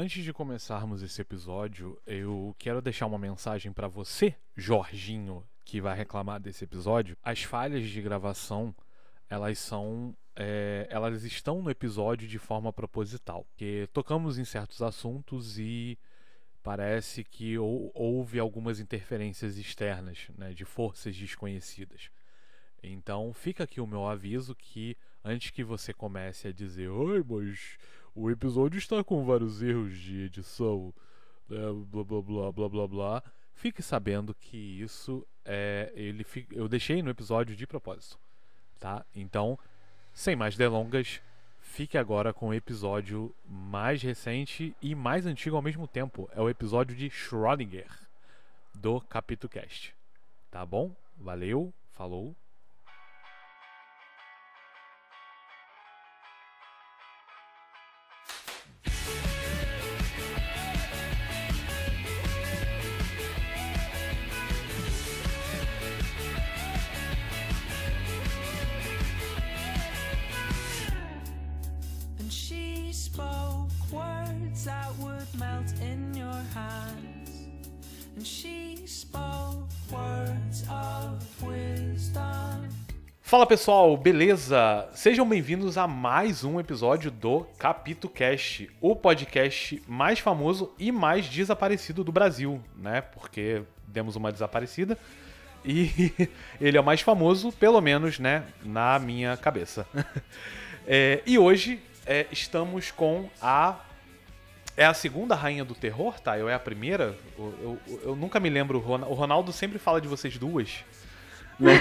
Antes de começarmos esse episódio, eu quero deixar uma mensagem para você, Jorginho, que vai reclamar desse episódio. As falhas de gravação, elas são é, elas estão no episódio de forma proposital. Porque tocamos em certos assuntos e parece que ou, houve algumas interferências externas, né, de forças desconhecidas. Então fica aqui o meu aviso que antes que você comece a dizer, oi, mas o episódio está com vários erros de edição, né, blá blá blá blá blá blá. Fique sabendo que isso é ele eu deixei no episódio de propósito, tá? Então, sem mais delongas, fique agora com o episódio mais recente e mais antigo ao mesmo tempo. É o episódio de Schrödinger do Capítulo Cast. Tá bom? Valeu, falou. Fala pessoal, beleza? Sejam bem-vindos a mais um episódio do Capito Cast, o podcast mais famoso e mais desaparecido do Brasil, né? Porque demos uma desaparecida e ele é o mais famoso, pelo menos, né, na minha cabeça. é, e hoje é, estamos com a é a segunda rainha do terror, tá? Eu é a primeira? Eu, eu, eu nunca me lembro. O Ronaldo sempre fala de vocês duas. Né?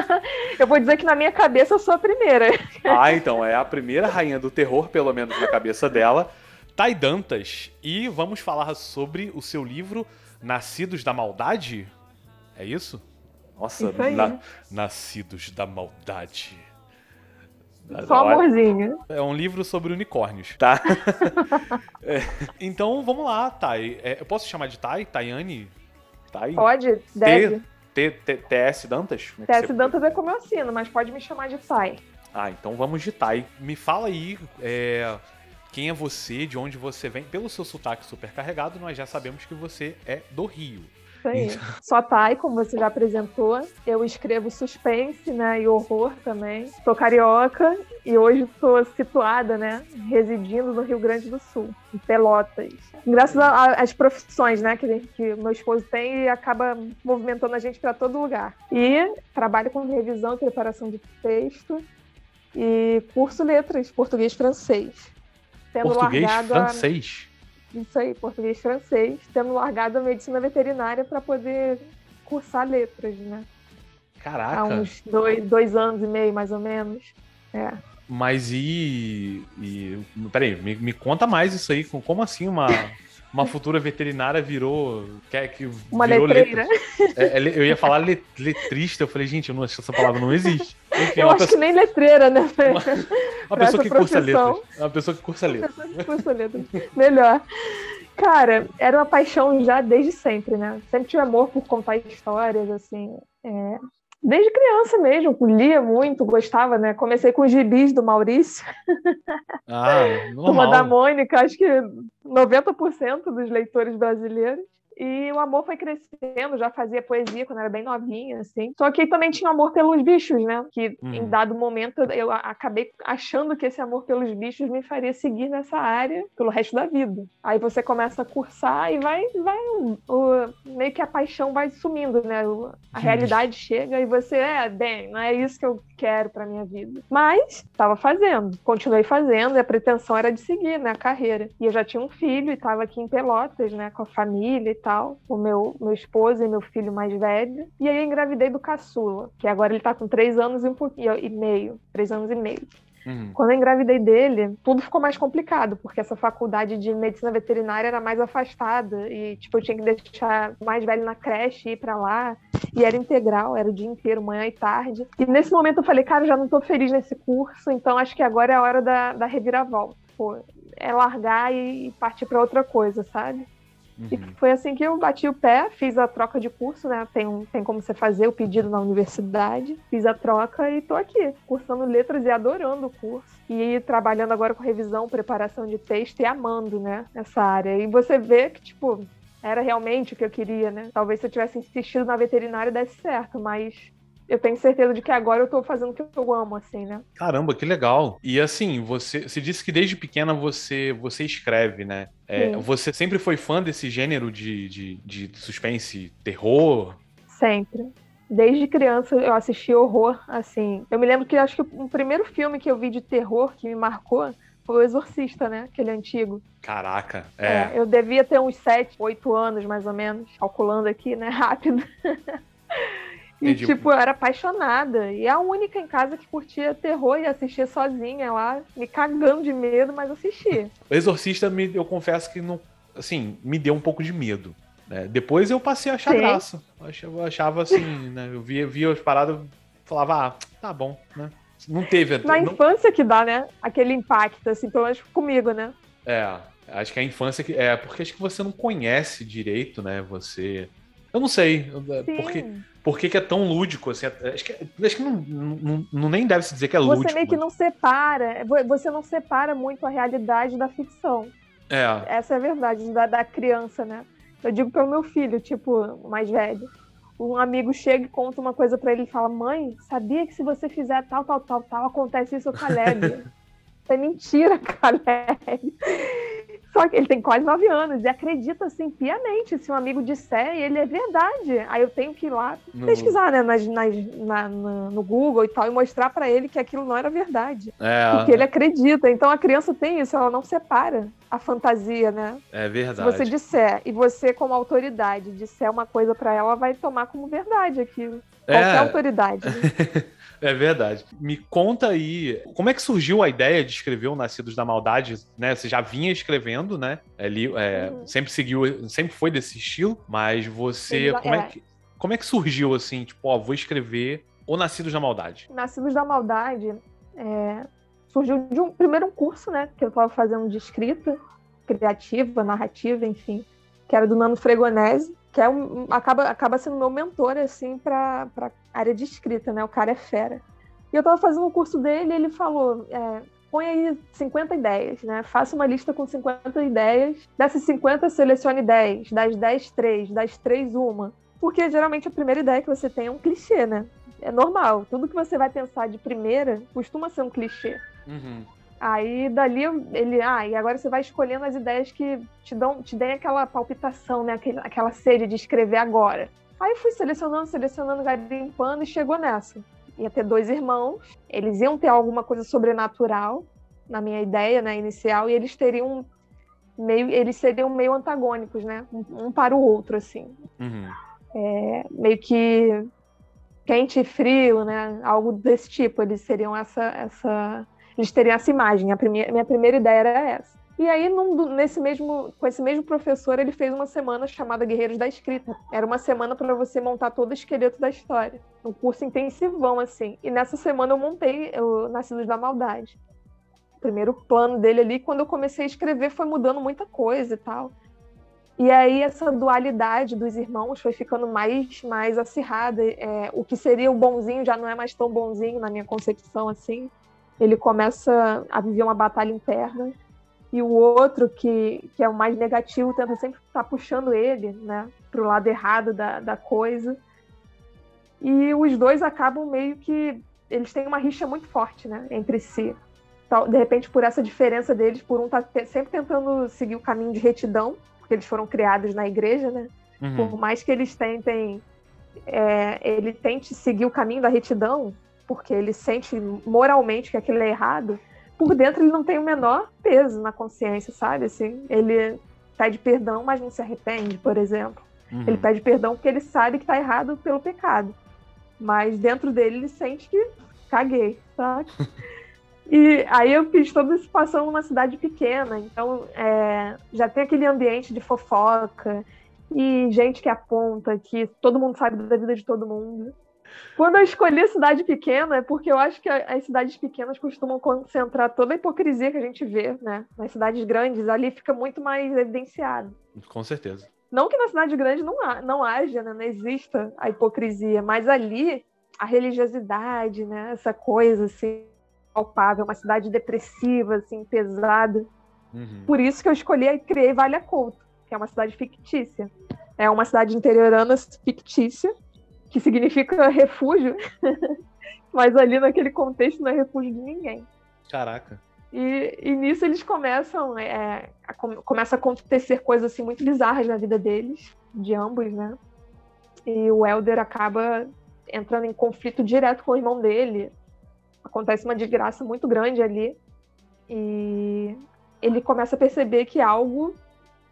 eu vou dizer que na minha cabeça eu sou a primeira. ah, então, é a primeira rainha do terror, pelo menos na cabeça dela, Tai Dantas. E vamos falar sobre o seu livro Nascidos da Maldade? É isso? Nossa, isso na, Nascidos da Maldade. Só amorzinho. É um livro sobre unicórnios, tá? é, então vamos lá, Thay. É, eu posso chamar de Thay? Tayane? Thay? Pode, deve. TS Dantas? É TS Dantas é como eu assino, mas pode me chamar de Tai. Ah, então vamos de Tai. Me fala aí é, quem é você, de onde você vem. Pelo seu sotaque super carregado, nós já sabemos que você é do Rio. Isso aí. Então... Sou Thay, como você já apresentou. Eu escrevo suspense, né, e horror também. Sou carioca e hoje estou situada, né, residindo no Rio Grande do Sul, em Pelotas. Graças às profissões, né, que, gente, que meu esposo tem e acaba movimentando a gente para todo lugar. E trabalho com revisão e preparação de texto e curso letras português francês. Tendo português francês. A isso aí, português francês, tendo largado a medicina veterinária para poder cursar letras, né? Caraca! Há uns dois, dois anos e meio, mais ou menos. É. Mas e. e peraí, me, me conta mais isso aí. Como assim uma uma futura veterinária virou. Quer que uma virou letreira. É, é eu ia falar letrista, eu falei, gente, eu não, essa palavra não existe. Enfim, eu acho pessoa... que nem letreira, né? Uma, uma pessoa que cursa letras. Uma pessoa que cursa letras. cursa letras. Melhor. Cara, era uma paixão já desde sempre, né? Sempre tive amor por contar histórias, assim. É, Desde criança mesmo, lia muito, gostava, né? Comecei com os gibis do Maurício. Ah, normal. Uma da Mônica, acho que 90% dos leitores brasileiros. E o amor foi crescendo, já fazia poesia quando era bem novinha, assim. Só que também tinha amor pelos bichos, né? Que em uhum. dado momento eu acabei achando que esse amor pelos bichos me faria seguir nessa área pelo resto da vida. Aí você começa a cursar e vai, vai o, meio que a paixão vai sumindo, né? A realidade chega e você é, bem, não é isso que eu quero para minha vida. Mas estava fazendo, continuei fazendo e a pretensão era de seguir, né, a carreira. E eu já tinha um filho e estava aqui em Pelotas, né, com a família e tal, o meu meu esposo e meu filho mais velho. E aí eu engravidei do caçula, que agora ele está com três anos e um pouquinho e meio, três anos e meio. Uhum. Quando eu engravidei dele, tudo ficou mais complicado, porque essa faculdade de medicina veterinária era mais afastada e, tipo, eu tinha que deixar o mais velho na creche e ir para lá. E era integral, era o dia inteiro, manhã e tarde. E nesse momento eu falei, cara, já não tô feliz nesse curso, então acho que agora é a hora da, da reviravolta. Pô, é largar e partir para outra coisa, sabe? Uhum. E foi assim que eu bati o pé, fiz a troca de curso, né? Tem, um, tem como você fazer o pedido na universidade. Fiz a troca e tô aqui, cursando letras e adorando o curso. E trabalhando agora com revisão, preparação de texto e amando, né? Essa área. E você vê que, tipo, era realmente o que eu queria, né? Talvez se eu tivesse insistido na veterinária desse certo, mas eu tenho certeza de que agora eu tô fazendo o que eu amo, assim, né? Caramba, que legal. E assim, você, você disse que desde pequena você, você escreve, né? É, você sempre foi fã desse gênero de, de, de suspense, terror? Sempre. Desde criança eu assisti horror, assim. Eu me lembro que acho que o primeiro filme que eu vi de terror que me marcou foi o Exorcista, né? Aquele antigo. Caraca, é. é eu devia ter uns 7, 8 anos, mais ou menos, calculando aqui, né? Rápido. E, Entendi. tipo, eu era apaixonada. E a única em casa que curtia terror e assistia sozinha lá, me cagando de medo, mas assistia. O Exorcista, me, eu confesso que não. Assim, me deu um pouco de medo. Né? Depois eu passei a achar Sim. graça. Eu achava assim, né? Eu via, via as paradas falava, ah, tá bom, né? Não teve. Na não... infância que dá, né? Aquele impacto, assim, pelo menos comigo, né? É, acho que a infância que. É, porque acho que você não conhece direito, né? Você. Eu não sei. Sim. Porque por que, é tão lúdico? Assim, acho que, acho que não, não, não, nem deve se dizer que é lúdico. Você meio que mas... não separa, você não separa muito a realidade da ficção. É. Essa é a verdade da, da criança, né? Eu digo para o meu filho, tipo, mais velho. Um amigo chega e conta uma coisa para ele e fala: Mãe, sabia que se você fizer tal, tal, tal, tal, acontece isso com a Caleb? é mentira, Caleb. Só que ele tem quase nove anos e acredita assim piamente. Se um amigo disser, ele é verdade. Aí eu tenho que ir lá no... pesquisar, né, nas, nas, na, na, no Google e tal, e mostrar para ele que aquilo não era verdade. É. Porque ele acredita. Então a criança tem isso, ela não separa a fantasia, né? É verdade. Se você disser, e você, como autoridade, disser uma coisa para ela, vai tomar como verdade aquilo. Qualquer é. autoridade. Né? É verdade. Me conta aí, como é que surgiu a ideia de escrever o Nascidos da Maldade, né? Você já vinha escrevendo, né? Ali, é, uhum. Sempre seguiu, sempre foi desse estilo, mas você, como é. é que, como é que surgiu assim, tipo, ó, vou escrever o Nascidos da Maldade? Nascidos da Maldade é, surgiu de um primeiro um curso, né, que eu estava fazendo de escrita criativa, narrativa, enfim, que era do Nano Fregonese, que é um, acaba, acaba sendo meu mentor, assim, para área de escrita, né? O cara é fera. E eu estava fazendo o curso dele e ele falou: é, põe aí 50 ideias, né? Faça uma lista com 50 ideias. Dessas 50, selecione 10. Das 10, 3. Das 3, uma. Porque geralmente a primeira ideia que você tem é um clichê, né? É normal. Tudo que você vai pensar de primeira costuma ser um clichê. Uhum. Aí dali ele, ah, e agora você vai escolhendo as ideias que te dão, te deem aquela palpitação, né? Aquela, aquela sede de escrever agora. Aí fui selecionando, selecionando, garimpando e chegou nessa. Ia ter dois irmãos, eles iam ter alguma coisa sobrenatural, na minha ideia, né, inicial, e eles teriam meio, eles seriam meio antagônicos, né, um, um para o outro, assim. Uhum. É, meio que quente e frio, né, algo desse tipo. Eles seriam essa, essa eles teriam essa imagem. A primeira, minha primeira ideia era essa. E aí, num, nesse mesmo, com esse mesmo professor, ele fez uma semana chamada Guerreiros da Escrita. Era uma semana para você montar todo o esqueleto da história. Um curso intensivão, assim. E nessa semana eu montei o Nascidos da Maldade. O primeiro plano dele ali, quando eu comecei a escrever, foi mudando muita coisa e tal. E aí essa dualidade dos irmãos foi ficando mais, mais acirrada. É, o que seria o bonzinho já não é mais tão bonzinho na minha concepção, assim ele começa a viver uma batalha interna e o outro que, que é o mais negativo tenta sempre estar tá puxando ele, né, para o lado errado da, da coisa. E os dois acabam meio que eles têm uma rixa muito forte, né, entre si. Então, de repente, por essa diferença deles, por um estar tá sempre tentando seguir o caminho de retidão, porque eles foram criados na igreja, né? Uhum. Por mais que eles tentem, é, ele tente seguir o caminho da retidão, porque ele sente moralmente que aquilo é errado, por dentro ele não tem o menor peso na consciência, sabe? Assim, ele pede perdão, mas não se arrepende, por exemplo. Uhum. Ele pede perdão porque ele sabe que está errado pelo pecado. Mas dentro dele ele sente que caguei, sabe? E aí eu fiz toda essa situação numa cidade pequena, então é, já tem aquele ambiente de fofoca e gente que aponta que todo mundo sabe da vida de todo mundo. Quando eu escolhi cidade pequena, é porque eu acho que as cidades pequenas costumam concentrar toda a hipocrisia que a gente vê, né? Nas cidades grandes, ali fica muito mais evidenciado. Com certeza. Não que na cidade grande não, há, não haja, né? não exista a hipocrisia, mas ali a religiosidade, né? essa coisa assim, palpável, uma cidade depressiva, assim, pesada. Uhum. Por isso que eu escolhi e criei Vale a Couto, que é uma cidade fictícia. É uma cidade interiorana fictícia, que significa refúgio, mas ali naquele contexto não é refúgio de ninguém. Caraca. E, e nisso eles começam, é, a, começa a acontecer coisas assim muito bizarras na vida deles, de ambos, né? E o Elder acaba entrando em conflito direto com o irmão dele. Acontece uma desgraça muito grande ali. E ele começa a perceber que algo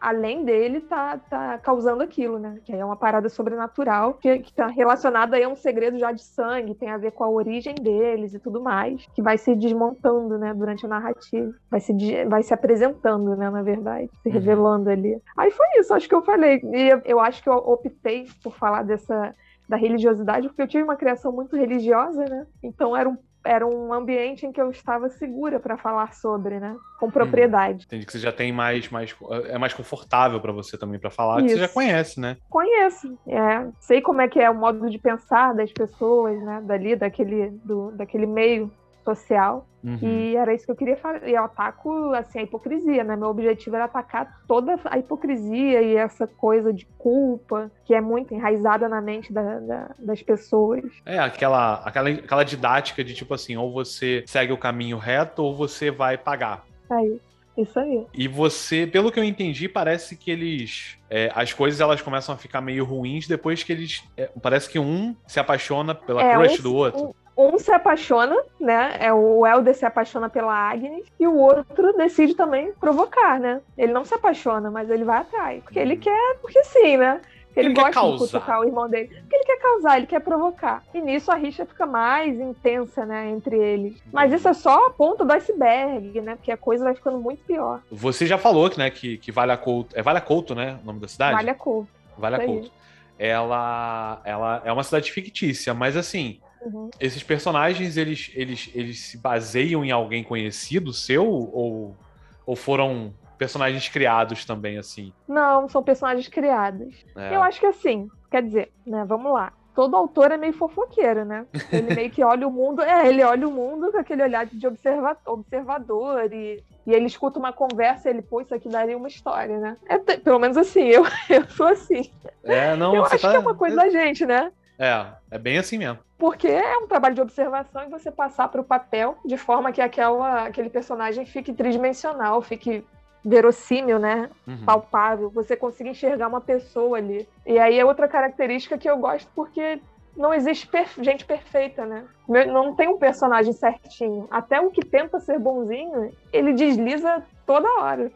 além dele tá, tá causando aquilo, né? Que é uma parada sobrenatural que, que tá relacionada a um segredo já de sangue, tem a ver com a origem deles e tudo mais, que vai se desmontando, né, durante a narrativa. Vai se, vai se apresentando, né, na verdade, se uhum. revelando ali. Aí foi isso, acho que eu falei. E eu, eu acho que eu optei por falar dessa da religiosidade, porque eu tive uma criação muito religiosa, né? Então era um era um ambiente em que eu estava segura para falar sobre, né? Com propriedade. Hum, entendi que você já tem mais, mais é mais confortável para você também para falar, Isso. que você já conhece, né? Conheço, é. Sei como é que é o modo de pensar das pessoas, né? Dali, daquele, do, daquele meio social. Uhum. E era isso que eu queria fazer. E eu ataco assim, a hipocrisia, né? Meu objetivo era atacar toda a hipocrisia e essa coisa de culpa que é muito enraizada na mente da, da, das pessoas. É, aquela, aquela, aquela didática de tipo assim, ou você segue o caminho reto ou você vai pagar. Aí. Isso aí. E você, pelo que eu entendi, parece que eles. É, as coisas elas começam a ficar meio ruins depois que eles. É, parece que um se apaixona pela é, crush do outro. Um, se apaixona, né? É o Elder se apaixona pela Agnes e o outro decide também provocar, né? Ele não se apaixona, mas ele vai atrás, porque ele uhum. quer, porque sim, né? Ele, ele gosta de cutucar o irmão dele. Porque ele quer causar, ele quer provocar. E nisso a rixa fica mais intensa, né, entre eles. Mas isso é só a ponta do iceberg, né? Porque a coisa vai ficando muito pior. Você já falou que, né, que, que Vale a Couto. É Vale a Couto, né? O nome da cidade? Vale a Couto. Vale a Couto. Ela, ela é uma cidade fictícia, mas assim, Uhum. Esses personagens, eles, eles, eles se baseiam em alguém conhecido seu ou, ou foram personagens criados também, assim? Não, são personagens criados. É. Eu acho que assim, quer dizer, né, vamos lá. Todo autor é meio fofoqueiro, né? Ele meio que olha o mundo, é, ele olha o mundo com aquele olhar de observa observador e, e ele escuta uma conversa e ele, pô, isso aqui daria uma história, né? É, pelo menos assim, eu, eu sou assim. É, não, eu acho tá... que é uma coisa da gente, né? É, é bem assim mesmo. Porque é um trabalho de observação e você passar para o papel de forma que aquela, aquele personagem fique tridimensional, fique verossímil, né? Uhum. Palpável, você consiga enxergar uma pessoa ali. E aí é outra característica que eu gosto porque não existe perfe gente perfeita, né? Não tem um personagem certinho. Até o que tenta ser bonzinho, ele desliza toda hora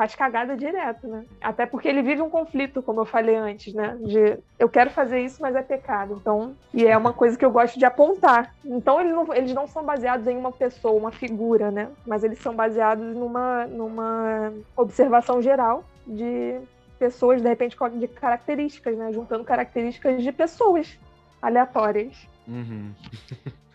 faz cagada direto, né? Até porque ele vive um conflito, como eu falei antes, né? De eu quero fazer isso, mas é pecado. Então, e é uma coisa que eu gosto de apontar. Então, eles não, eles não são baseados em uma pessoa, uma figura, né? Mas eles são baseados numa, numa observação geral de pessoas, de repente, de características, né? Juntando características de pessoas aleatórias. Uhum.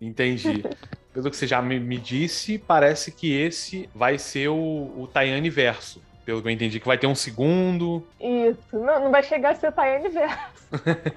Entendi. Pelo que você já me, me, disse, parece que esse vai ser o, o Tayane Verso. Pelo que eu entendi, que vai ter um segundo. Isso, não, não vai chegar a ser Tayane Verso.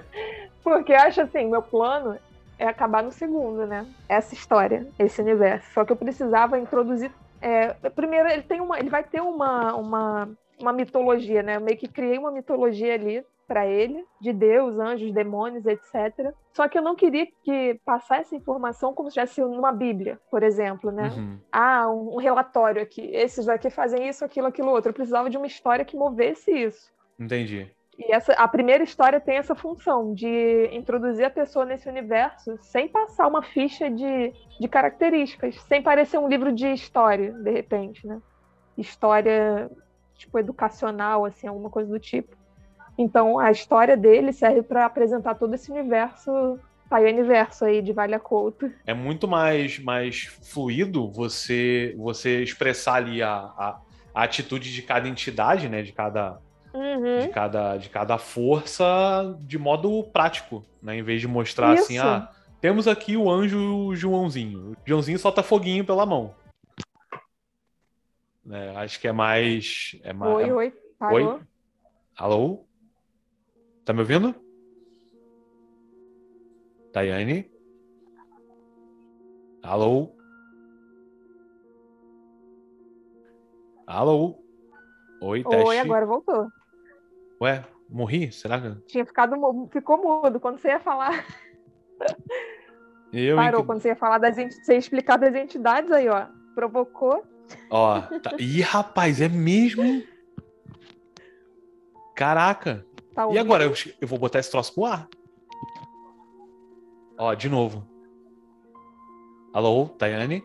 Porque acho assim, meu plano é acabar no segundo, né? Essa história, esse universo. Só que eu precisava introduzir. É, primeiro, ele tem uma. Ele vai ter uma, uma, uma mitologia, né? Eu meio que criei uma mitologia ali para ele, de Deus, anjos, demônios, etc. Só que eu não queria que passar essa informação como se estivesse numa Bíblia, por exemplo, né? Uhum. Ah, um, um, relatório aqui. Esses daqui fazem isso, aquilo, aquilo outro. Eu precisava de uma história que movesse isso. Entendi. E essa, a primeira história tem essa função de introduzir a pessoa nesse universo sem passar uma ficha de, de características, sem parecer um livro de história, de repente, né? História, tipo, educacional, assim, alguma coisa do tipo. Então a história dele serve para apresentar todo esse universo Pai Universo aí de Valha Couto. É muito mais, mais fluido você você expressar ali a, a, a atitude de cada entidade, né? De cada, uhum. de cada, de cada força de modo prático, né? Em vez de mostrar assim, Isso. assim, ah, temos aqui o anjo Joãozinho. O Joãozinho solta foguinho pela mão. É, acho que é mais. É mais oi, oi, parou. Oi? Alô? Tá me ouvindo? Daiane? Alô? Alô? Oi, teste. Oi, agora voltou. Ué, morri? Será que. Tinha ficado ficou mudo quando você ia falar. Eu Parou ent- quando você ia falar das ent... você ia explicar das entidades aí, ó. Provocou. Ó, tá... Ih, rapaz, é mesmo? Caraca. Tá E agora? Eu, eu vou botar esse troço pro ar. Ó, de novo. Alô, Tayane?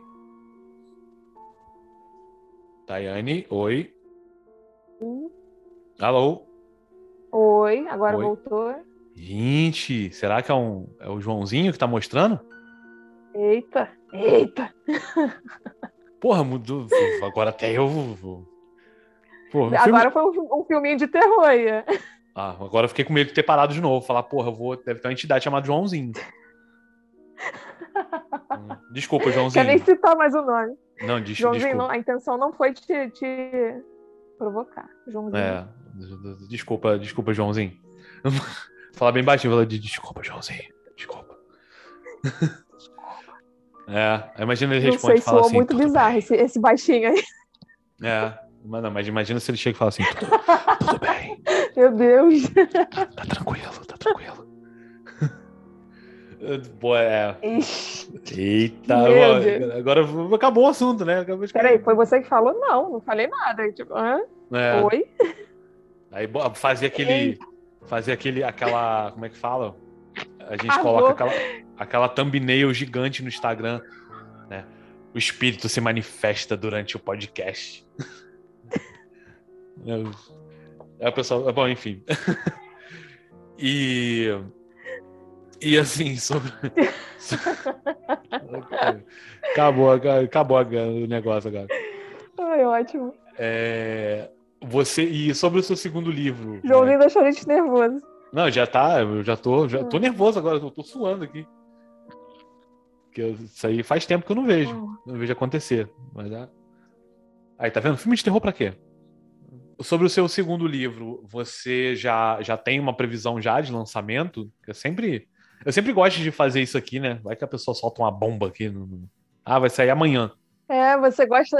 Tayane, oi. Alô? Oi, agora Oi. voltou. Gente, será que é, um, é o Joãozinho que tá mostrando? Eita, eita. Porra, mudou. Agora até eu Pô, o filme- Agora foi um, um filminho de terror aí. Ah, agora eu fiquei com medo de ter parado de novo. Falar, porra, eu vou. Deve ter uma entidade chamada Joãozinho. Desculpa, Quer Joãozinho. nem citar mais o nome. Não, des- Joãozinho, desculpa. não, a intenção não foi te, te provocar. Joãozinho. É, desculpa, desculpa, Joãozinho. Falar bem baixinho, falar de desculpa, Joãozinho. Desculpa. É, imagina ele responde e fala assim. muito "Tudo bizarro bem." esse, esse baixinho aí. É, mas não, mas imagina se ele chega e fala assim: tudo, tudo bem, Meu Deus. tá tranquilo, tá tranquilo. Pô, é. Eita, agora, acabou o assunto, né? Acabou de Peraí, foi você que falou? Não, não falei nada. Tipo, hã? É, Oi? aí fazia aquele. Fazia aquele. aquela. Como é que fala? A gente Ah, coloca aquela, aquela thumbnail gigante no Instagram, né? O espírito se manifesta durante o podcast. É, é o pessoal. Bom, enfim. E. E assim, sobre. acabou, acabou o negócio agora. Ai, ótimo. É, você e sobre o seu segundo livro. né? Joãozinho deixou a gente nervoso. Não, já tá, eu já tô, já Hum. tô nervoso agora, eu tô suando aqui. Que eu- isso aí faz tempo que eu não vejo, não vejo acontecer. Mas é... Aí, tá vendo? Filme de terror pra quê? Sobre o seu segundo livro, você já, já tem uma previsão já de lançamento? Eu sempre, eu sempre gosto de fazer isso aqui, né? Vai que a pessoa solta uma bomba aqui. No... Ah, vai sair amanhã. É, você gosta,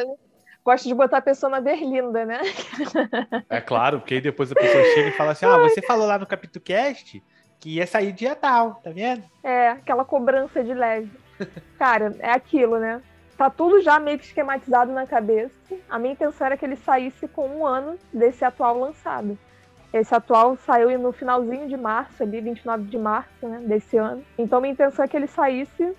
gosta de botar a pessoa na berlinda, né? É claro, porque aí depois a pessoa chega e fala assim: Ah, você falou lá no Capítulo Cast que ia sair dia tal, tá vendo? É, aquela cobrança de leve. Cara, é aquilo, né? Tá tudo já meio que esquematizado na cabeça. A minha intenção era que ele saísse com um ano desse atual lançado. Esse atual saiu no finalzinho de março, ali, 29 de março, né, desse ano. Então, minha intenção é que ele saísse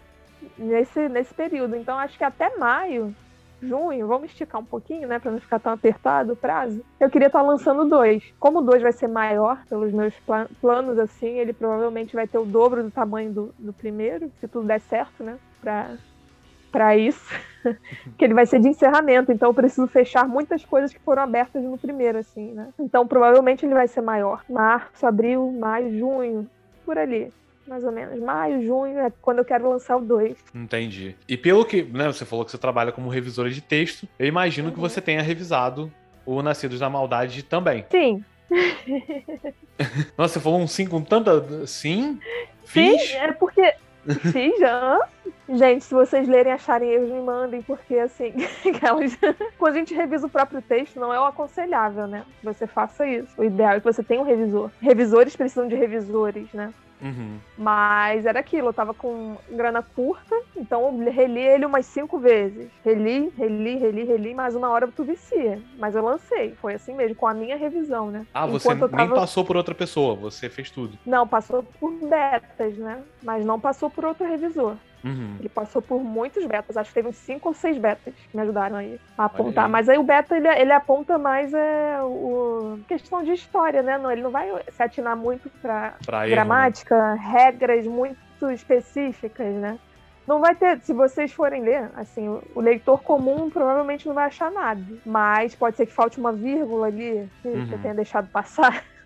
nesse, nesse período. Então, acho que até maio, junho, vamos esticar um pouquinho, né, para não ficar tão apertado o prazo. Eu queria estar lançando dois. Como o dois vai ser maior, pelos meus pla- planos, assim, ele provavelmente vai ter o dobro do tamanho do, do primeiro, se tudo der certo, né, pra, pra isso. que ele vai ser de encerramento, então eu preciso fechar muitas coisas que foram abertas no primeiro, assim, né. Então, provavelmente ele vai ser maior. Março, abril, maio, junho, por ali. Mais ou menos. Maio, junho é quando eu quero lançar o dois. Entendi. E pelo que, né, você falou que você trabalha como revisora de texto, eu imagino que Uhum. você tenha revisado o Nascidos da Maldade também. Sim, Nossa, você falou um sim com tanta. Sim? Sim, Fiz? é porque. Já. Gente, se vocês lerem acharem erros, me mandem, porque assim, aquelas... quando a gente revisa o próprio texto, não é o aconselhável, né? Você faça isso. O ideal é que você tenha um revisor. Revisores precisam de revisores, né? Uhum. Mas era aquilo, eu tava com grana curta, então eu reli ele umas cinco vezes. Reli, reli, reli, reli, mas uma hora tu vicia. Mas eu lancei, foi assim mesmo, com a minha revisão, né? Ah, você Enquanto eu nem tava- passou por outra pessoa, você fez tudo. Não, passou por betas, né? Mas não passou por outro revisor. Uhum. Ele passou por muitos betas, acho que teve uns cinco ou seis betas que me ajudaram aí a apontar. aí. Mas aí o beta ele, ele aponta mais é, o questão de história, né? Não, ele não vai se atinar muito para Pra erro, né? gramática, regras muito específicas, né? Não vai ter, se vocês forem ler, assim, o- o leitor comum provavelmente não vai achar nada. Mas pode ser que falte uma vírgula ali que Uhum. você tenha deixado passar.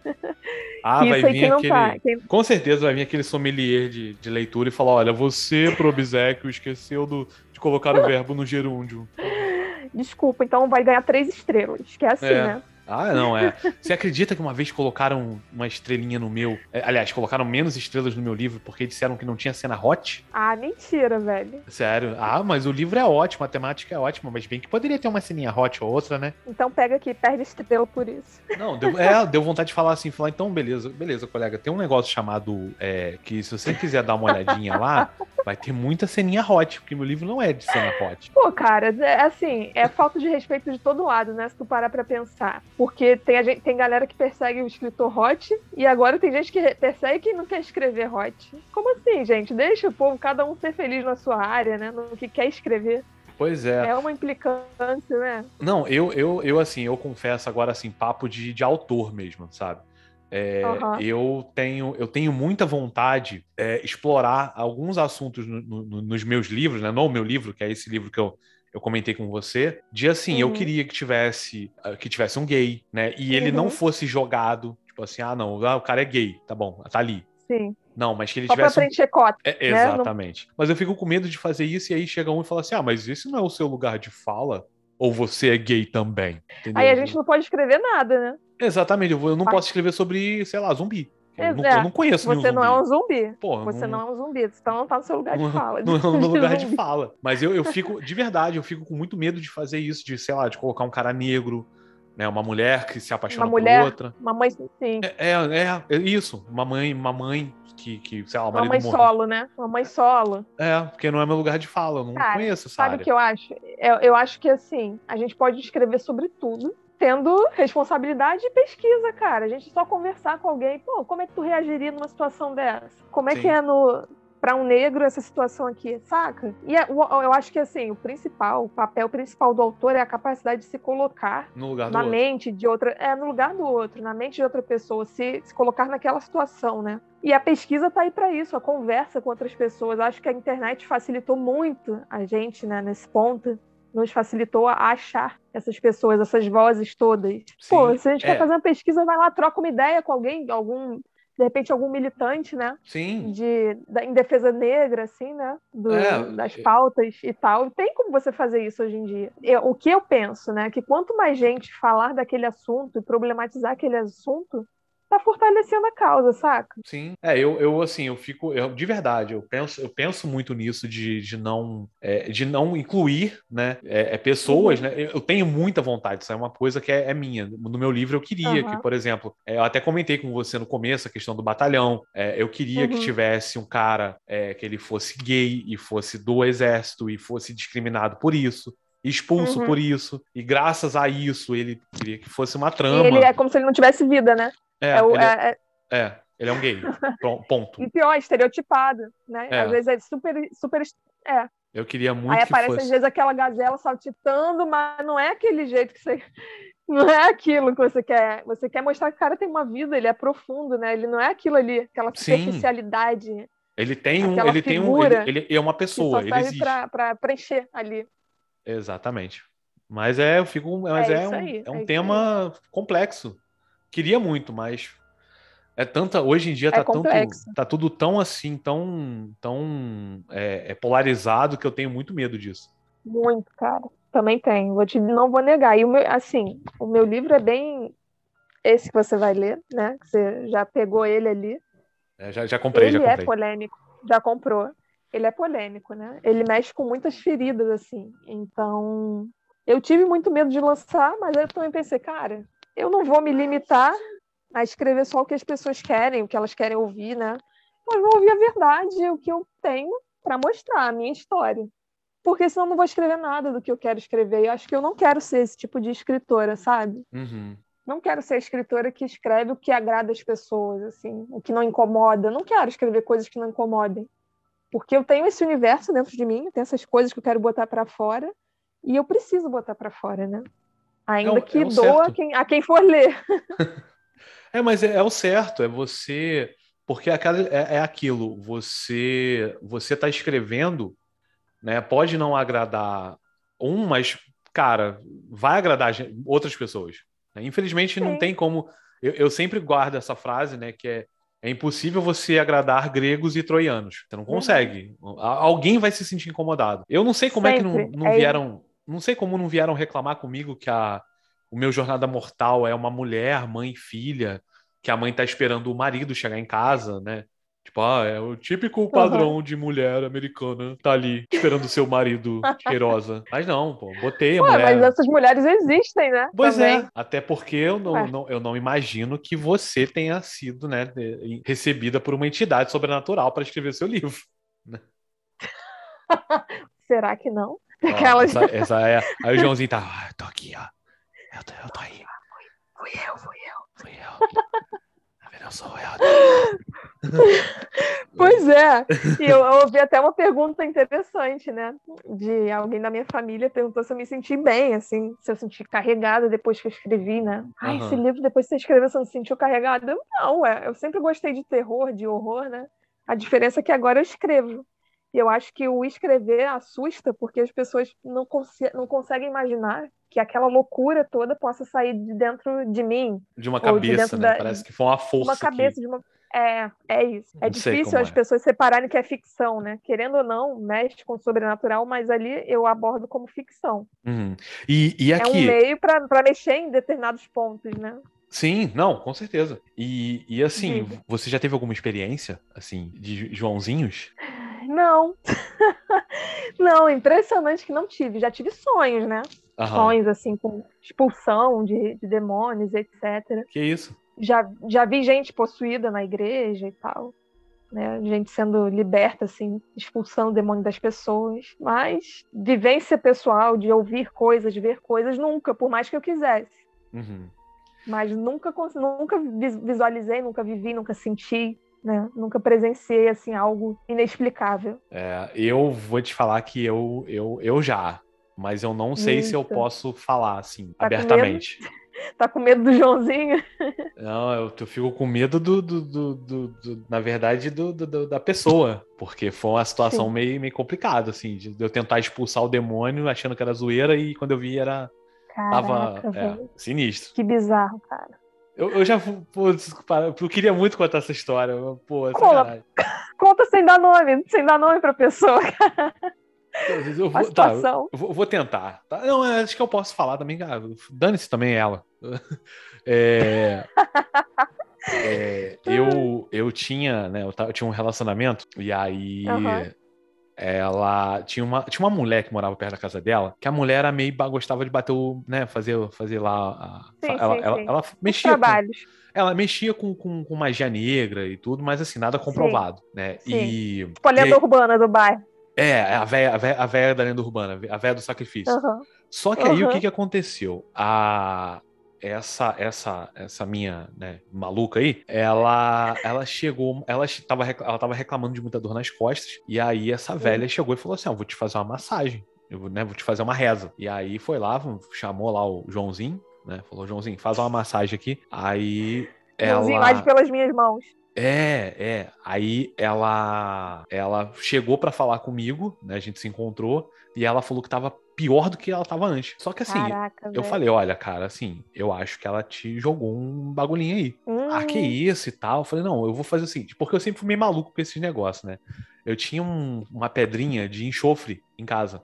Ah, vai vir não aquele. tá. Com certeza vai vir aquele sommelier de, de leitura e falar: olha, você, pro obsequio, esqueceu do, de colocar o verbo no gerúndio. Desculpa, então vai ganhar três estrelas. Que é assim, É. né? Ah, não, é. Você acredita que uma vez colocaram uma estrelinha no meu. É, aliás, colocaram menos estrelas no meu livro porque disseram que não tinha cena hot? Ah, mentira, velho. Sério. Ah, mas o livro é ótimo, a temática é ótima, mas bem que poderia ter uma ceninha hot ou outra, né? Então pega aqui, perde estrela por isso. Não, deu, é, deu vontade de falar assim, falar, então, beleza, beleza, colega. Tem um negócio chamado. É, que se você quiser dar uma olhadinha lá, vai ter muita ceninha hot, porque meu livro não é de cena hot. Pô, cara, é assim, é falta de respeito de todo lado, né? Se tu parar pra pensar. Porque tem, a gente, tem galera que persegue o escritor hot e agora tem gente que persegue quem não quer escrever hot. Como assim, gente? Deixa o povo, cada um ser feliz na sua área, né? No que quer escrever. Pois é. É uma implicância, né? Não, eu, eu, eu assim, eu confesso agora, assim, papo de, de autor mesmo, sabe? É, uhum. eu, tenho, eu tenho muita vontade é, explorar alguns assuntos no, no, nos meus livros, né? No meu livro, que é esse livro que eu, eu comentei com você, de assim, uhum. eu queria que tivesse ah, que tivesse um gay, né? E ele uhum. não fosse jogado, tipo assim, ah, não, ah, o cara é gay, tá bom, tá ali. Sim. Não, mas que ele Só tivesse. Pra preencher cota, é, né? Exatamente. Não... Mas eu fico com medo de fazer isso e aí chega um e fala assim: ah, mas esse não é o seu lugar de fala? Ou você é gay também? Entendeu? Aí a gente não pode escrever nada, né? Exatamente, eu, vou, eu não posso escrever sobre, sei lá, zumbi. Eu, não, eu não conheço Você não é um zumbi. Porra, você não... não... é um zumbi, então não tá no seu lugar de fala. Não, é no lugar de fala. Mas eu, eu fico, de verdade, eu fico com muito medo de fazer isso, de, sei lá, de colocar um cara negro, né? Uma mulher que se apaixona uma mulher, por outra. Uma mãe, sim. É, é, é, isso. Uma mãe, uma mãe que, que sei lá, o Uma mãe solo, né? Uma mãe solo. É, porque não é meu lugar de fala, eu não Cara, conheço essa sabe o que eu acho? Eu, eu acho que, assim, a gente pode escrever sobre tudo, tendo responsabilidade e pesquisa, cara. A gente só conversar com alguém, pô, como é que tu reagiria numa situação dessa? Como é Sim. que é no para um negro essa situação aqui, saca? E é, eu acho que assim, o principal, o papel principal do autor é a capacidade de se colocar na mente outro. de outra, é no lugar do outro, na mente de outra pessoa, se, se colocar naquela situação, né? E a pesquisa está aí para isso, a conversa com outras pessoas. Eu acho que a internet facilitou muito a gente, né, nesse ponto nos facilitou a achar essas pessoas, essas vozes todas. Sim, Pô, se a gente é. quer fazer uma pesquisa, vai lá, troca uma ideia com alguém, algum, de repente, algum militante, né? Sim. De, da, em defesa negra, assim, né? Do, é. das pautas e tal. Tem como você fazer isso hoje em dia. Eu, o que eu penso, né? Que quanto mais gente falar daquele assunto e problematizar aquele assunto, tá fortalecendo a causa, saca? Sim. É, eu, eu assim, eu fico, eu, de verdade, eu penso, eu penso muito nisso de, de não é, de não incluir, né, é, é pessoas, uhum. né? Eu tenho muita vontade, isso é uma coisa que é, é minha. No meu livro eu queria uhum. que, por exemplo, é, eu até comentei com você no começo a questão do batalhão. É, eu queria uhum. que tivesse um cara que ele fosse gay e fosse do exército e fosse discriminado por isso expulso uhum. por isso. E graças a isso, ele queria que fosse uma trama. E ele é como se ele não tivesse vida, né? É, é, o, é, é, é, ele é um gay. Ponto. e pior, estereotipado, né? É. Às vezes é super, super. É. Eu queria muito. Aí aparece fosse... às vezes aquela gazela saltitando, mas não é aquele jeito que você. Não é aquilo que você quer. Você quer mostrar que o cara tem uma vida, ele é profundo, né? Ele não é aquilo ali, aquela superficialidade. Sim. Ele tem um. Ele tem um. Ele, ele, é uma pessoa. Que só ele existe. Para preencher ali. Exatamente. Mas é, eu fico. Mas é, é um, aí, é um é tema complexo. Queria muito, mas é tanta. Hoje em dia é tá, tanto, tá tudo tão assim, tão, tão é, é, polarizado que eu tenho muito medo disso. Muito, cara. Também tenho. Vou te, não vou negar. E o meu, assim, o meu livro é bem esse que você vai ler, né? Você já pegou ele ali. É, já, já comprei, ele já comprei. é polêmico. Já comprou. Ele é polêmico, né? Ele mexe com muitas feridas, assim. Então, eu tive muito medo de lançar, mas eu também pensei, cara, eu não vou me limitar a escrever só o que as pessoas querem, o que elas querem ouvir, né? Mas vou ouvir a verdade, o que eu tenho para mostrar, a minha história. Porque senão eu não vou escrever nada do que eu quero escrever. Eu acho que eu não quero ser esse tipo de escritora, sabe? Uhum. Não quero ser a escritora que escreve o que agrada as pessoas, assim, o que não incomoda. Não quero escrever coisas que não incomodem. Porque eu tenho esse universo dentro de mim, tem essas coisas que eu quero botar para fora, e eu preciso botar para fora, né? Ainda é, que é doa a quem, a quem for ler. é, mas é, é, o certo, é você. Porque é, é, aquilo, você você está escrevendo, né? Pode não agradar um, mas, cara, vai agradar outras pessoas. Né? Infelizmente, Sim. não tem como. Eu, eu, sempre guardo essa frase, né? Que é, é impossível você agradar gregos e troianos. Você não uhum. consegue. Uhum. Alguém vai se sentir incomodado. Eu não sei como sempre. é que não, não é vieram não sei como não vieram reclamar comigo que a, o meu Jornada Mortal é uma mulher, mãe e filha, que a mãe tá esperando o marido chegar em casa, né? Tipo, ah, é o típico padrão uhum. de mulher americana, tá ali esperando o seu marido cheirosa. Mas não, pô, botei a Ué, mulher. Mas essas mulheres existem, né? Pois é, Também. é, até porque eu não, não, eu não imagino que você tenha sido, né, recebida por uma entidade sobrenatural para escrever seu livro. Né? Será que não? Aquelas... essa, essa, é. Aí o Joãozinho tá, ah, tô aqui, ó. Eu tô, eu tô aí. Fui eu, fui eu. Fui eu. Eu sou eu. pois é. E eu, eu ouvi até uma pergunta interessante, né? De alguém da minha família perguntou se eu me senti bem, assim, se eu senti carregada depois que eu escrevi, né? Ai, uhum. esse livro, depois que você escreveu, você não se sentiu carregada? Não, é. Eu sempre gostei de terror, de horror, né? A diferença é que agora eu escrevo. E eu acho que o escrever assusta porque as pessoas não, não conseguem imaginar que aquela loucura toda possa sair de dentro de mim. De uma cabeça, de né? Da... Parece que foi uma força. Uma cabeça que... de uma. É, é isso. É não difícil as é. pessoas separarem que é ficção, né? Querendo ou não, mexe com o sobrenatural, mas ali eu abordo como ficção. Uhum. E, e aqui... É um meio para mexer em determinados pontos, né? Sim, não, com certeza. E, e assim, Diga. você já teve alguma experiência, assim, de Joãozinhos? Não. não, impressionante que não tive. Já tive sonhos, né? Uhum. Sonhos, assim, com expulsão de, de demônios, etc. Que isso? Já, já vi gente possuída na igreja e tal. Né? Gente sendo liberta, assim, expulsando o demônio das pessoas. Mas vivência pessoal, de ouvir coisas, de ver coisas, nunca, por mais que eu quisesse. Uhum. Mas nunca, nunca visualizei, nunca vivi, nunca senti né? Nunca presenciei assim algo inexplicável. É, eu vou te falar que eu, eu, eu já, mas eu não sei Isso. se eu posso falar assim tá abertamente. Com tá com medo do Joãozinho? Não, eu, eu fico com medo do, do, do, do na verdade, do, da pessoa, porque foi uma situação meio, meio complicada, assim, de eu tentar expulsar o demônio achando que era zoeira e quando eu vi era Caraca, tava é, sinistro. Que bizarro, cara. Eu, eu já pô, desculpa, eu queria muito contar essa história. Pô, é Conta, sem dar nome, sem dar nome pra pessoa, Eu vou, tá, eu vou, tentar. Tá? Não, é, acho que eu posso falar também. Dane-se também ela. É, é, eu, eu tinha, né? Eu, eu, tinha um relacionamento e aí uhum ela tinha uma, tinha uma mulher que morava perto da casa dela, que a mulher era meio gostava de bater o, né, fazer, fazer lá a, sim, ela, sim, ela, sim. ela, mexia com, ela mexia com, com, com, magia negra e tudo, mas assim, nada comprovado, né? E tipo a lenda urbana do bairro. É, a véia, a véia, a véia da lenda urbana, a véia do sacrifício. Uhum. Só que aí uhum. o que, que aconteceu? A, essa essa essa minha né, maluca aí, ela ela chegou, ela estava ela tava reclamando de muita dor nas costas e aí essa velha chegou e falou assim, ah, vou te fazer uma massagem, eu né, vou te fazer uma reza. E aí foi lá, chamou lá o Joãozinho, né? Falou Joãozinho, faz uma massagem aqui. Aí Joãozinho, ela... age pelas minhas mãos. É, é. Aí ela ela chegou para falar comigo, né? A gente se encontrou e ela falou que tava pior do que ela tava antes. Só que assim, Caraca, eu velho. falei, olha, cara, assim, eu acho que ela te jogou um bagulhinho aí. Hum. Ah, que hum. isso e tal. Eu falei, não, eu vou fazer o seguinte, porque eu sempre fui meio maluco com esses negócios, né? Eu tinha um, uma pedrinha de enxofre em casa.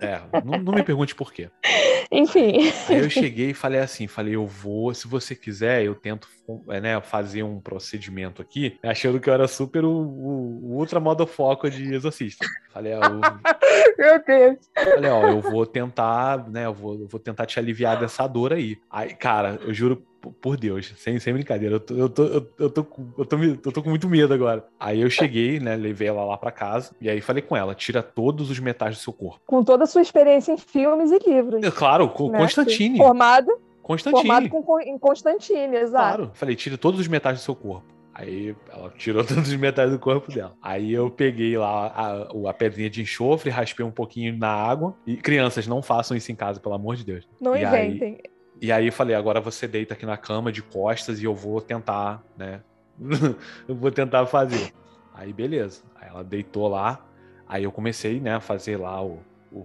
É, não, não me pergunte por quê. Enfim. Aí eu cheguei e falei assim, falei, eu vou, se você quiser, eu tento é, né, fazer um procedimento aqui, achando que eu era super o, o, o ultra modo foco de exorcista. Falei, ó, eu... Meu Deus. Falei, ó, eu vou tentar, né, eu vou, eu vou tentar te aliviar dessa dor aí. Aí, cara, eu juro por Deus, sem, sem brincadeira, eu tô, eu, tô, eu, tô, eu, tô, eu, tô, eu tô com muito medo agora. Aí eu cheguei, né, levei ela lá pra casa, e aí falei com ela, tira todos os metais do seu corpo. Com toda a sua experiência em filmes e livros. É, claro, com né? Constantine. Formado, Constantine. Formado com, em Constantine, exato. Claro, falei, tire todos os metais do seu corpo. Aí ela tirou todos os metais do corpo dela. Aí eu peguei lá a, a pedrinha de enxofre, raspei um pouquinho na água. E crianças, não façam isso em casa, pelo amor de Deus. Não e inventem. Aí, e aí eu falei, agora você deita aqui na cama de costas e eu vou tentar, né? eu vou tentar fazer. Aí beleza. Aí ela deitou lá. Aí eu comecei, né, a fazer lá o, o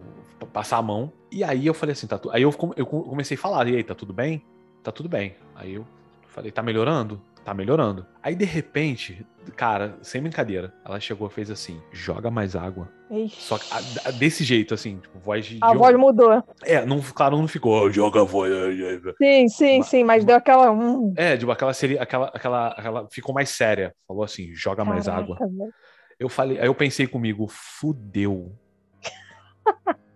passar a mão. E aí eu falei assim, tá Aí eu, eu comecei a falar, e aí, tá tudo bem? Tá tudo bem. Aí eu falei, tá melhorando? tá melhorando. Aí, de repente, cara, sem brincadeira, ela chegou e fez assim: joga mais água. Ixi. Só que a, a, desse jeito, assim, tipo, voz de. A de... voz mudou. É, não, claro, não ficou, oh, joga a voz. Sim, sim, mas, sim, mas deu aquela. Hum. É, tipo, aquela seria. Aquela, aquela, aquela. Ficou mais séria. Falou assim: joga Caraca, mais água. Velho. Eu falei, aí eu pensei comigo, fudeu.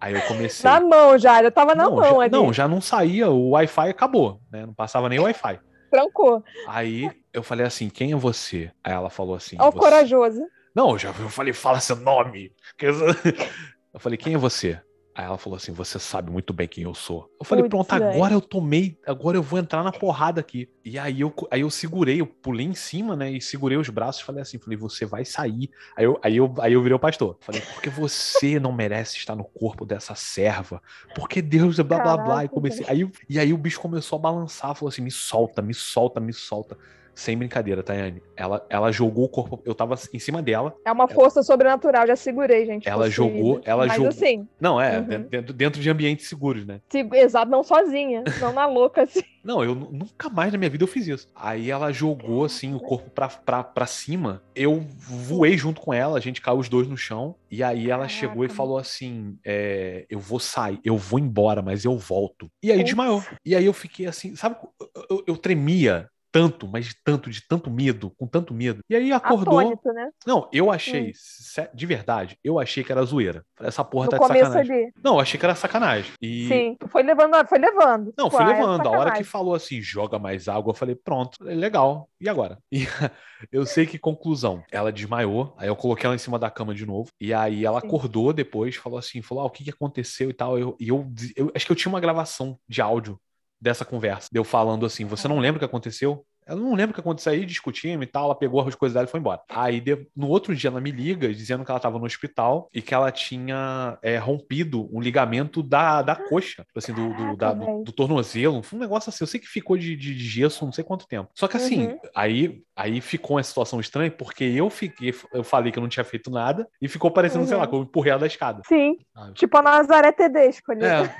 Aí eu comecei. Na mão já, eu tava na não, mão já, ali. Não, já não saía, o Wi-Fi acabou, né? Não passava nem o Wi-Fi. Trancou. Aí eu falei assim: quem é você? Aí ela falou assim. Ó, o corajoso. Não, eu já eu falei, fala seu nome. Eu falei, quem é você? Aí ela falou assim: Você sabe muito bem quem eu sou. Eu falei: Putz, Pronto, agora eu tomei, agora eu vou entrar na porrada aqui. E aí eu, aí eu segurei, eu pulei em cima, né? E segurei os braços e falei assim: Falei, você vai sair. Aí eu, aí eu, aí eu virei o pastor. Falei: Porque você não merece estar no corpo dessa serva. Porque Deus é blá blá blá. E comecei. Aí, e aí o bicho começou a balançar, falou assim: Me solta, me solta, me solta. Sem brincadeira, Tayane. Ela, ela jogou o corpo. Eu tava em cima dela. É uma força ela, sobrenatural, já segurei, gente. Ela possuída. jogou. Ela Mas jogou. assim. Não, é, uhum. dentro, dentro de ambientes seguros, né? Exato, não sozinha. não na louca, assim. Não, eu nunca mais na minha vida eu fiz isso. Aí ela jogou assim o corpo pra, pra, pra cima. Eu voei junto com ela, a gente caiu os dois no chão. E aí ela Caraca. chegou e falou assim: é, Eu vou sair, eu vou embora, mas eu volto. E aí desmaiou. E aí eu fiquei assim, sabe? Eu, eu, eu tremia tanto, mas de tanto, de tanto medo, com tanto medo. E aí acordou. Atônito, né? Não, eu achei, hum. de verdade, eu achei que era zoeira. Essa porra no tá de sacanagem. Ali. Não, eu achei que era sacanagem. E... Sim, foi levando, foi levando. Não, foi levando. A hora que falou assim, joga mais água, eu falei, pronto, legal. E agora? E eu sei que conclusão, ela desmaiou, aí eu coloquei ela em cima da cama de novo, e aí ela Sim. acordou depois, falou assim, falou, ah, o que, aconteceu e tal. Eu, e eu, eu acho que eu tinha uma gravação de áudio dessa conversa. Deu falando assim: você não lembra o que aconteceu? Ela não lembra o que aconteceu aí, discutimos e tal. Ela pegou as coisas dela e foi embora. Aí no outro dia ela me liga dizendo que ela estava no hospital e que ela tinha é, rompido um ligamento da, da coxa, tipo assim, do, do, da, do, do tornozelo. Foi um negócio assim. Eu sei que ficou de, de, de gesso não sei quanto tempo. Só que assim, uhum. aí, aí ficou uma situação estranha porque eu fiquei, eu falei que eu não tinha feito nada e ficou parecendo, uhum. sei lá, uhum. que eu empurrei ela da escada. Sim. Ah, tipo a Nazaré Tedesco ali. É.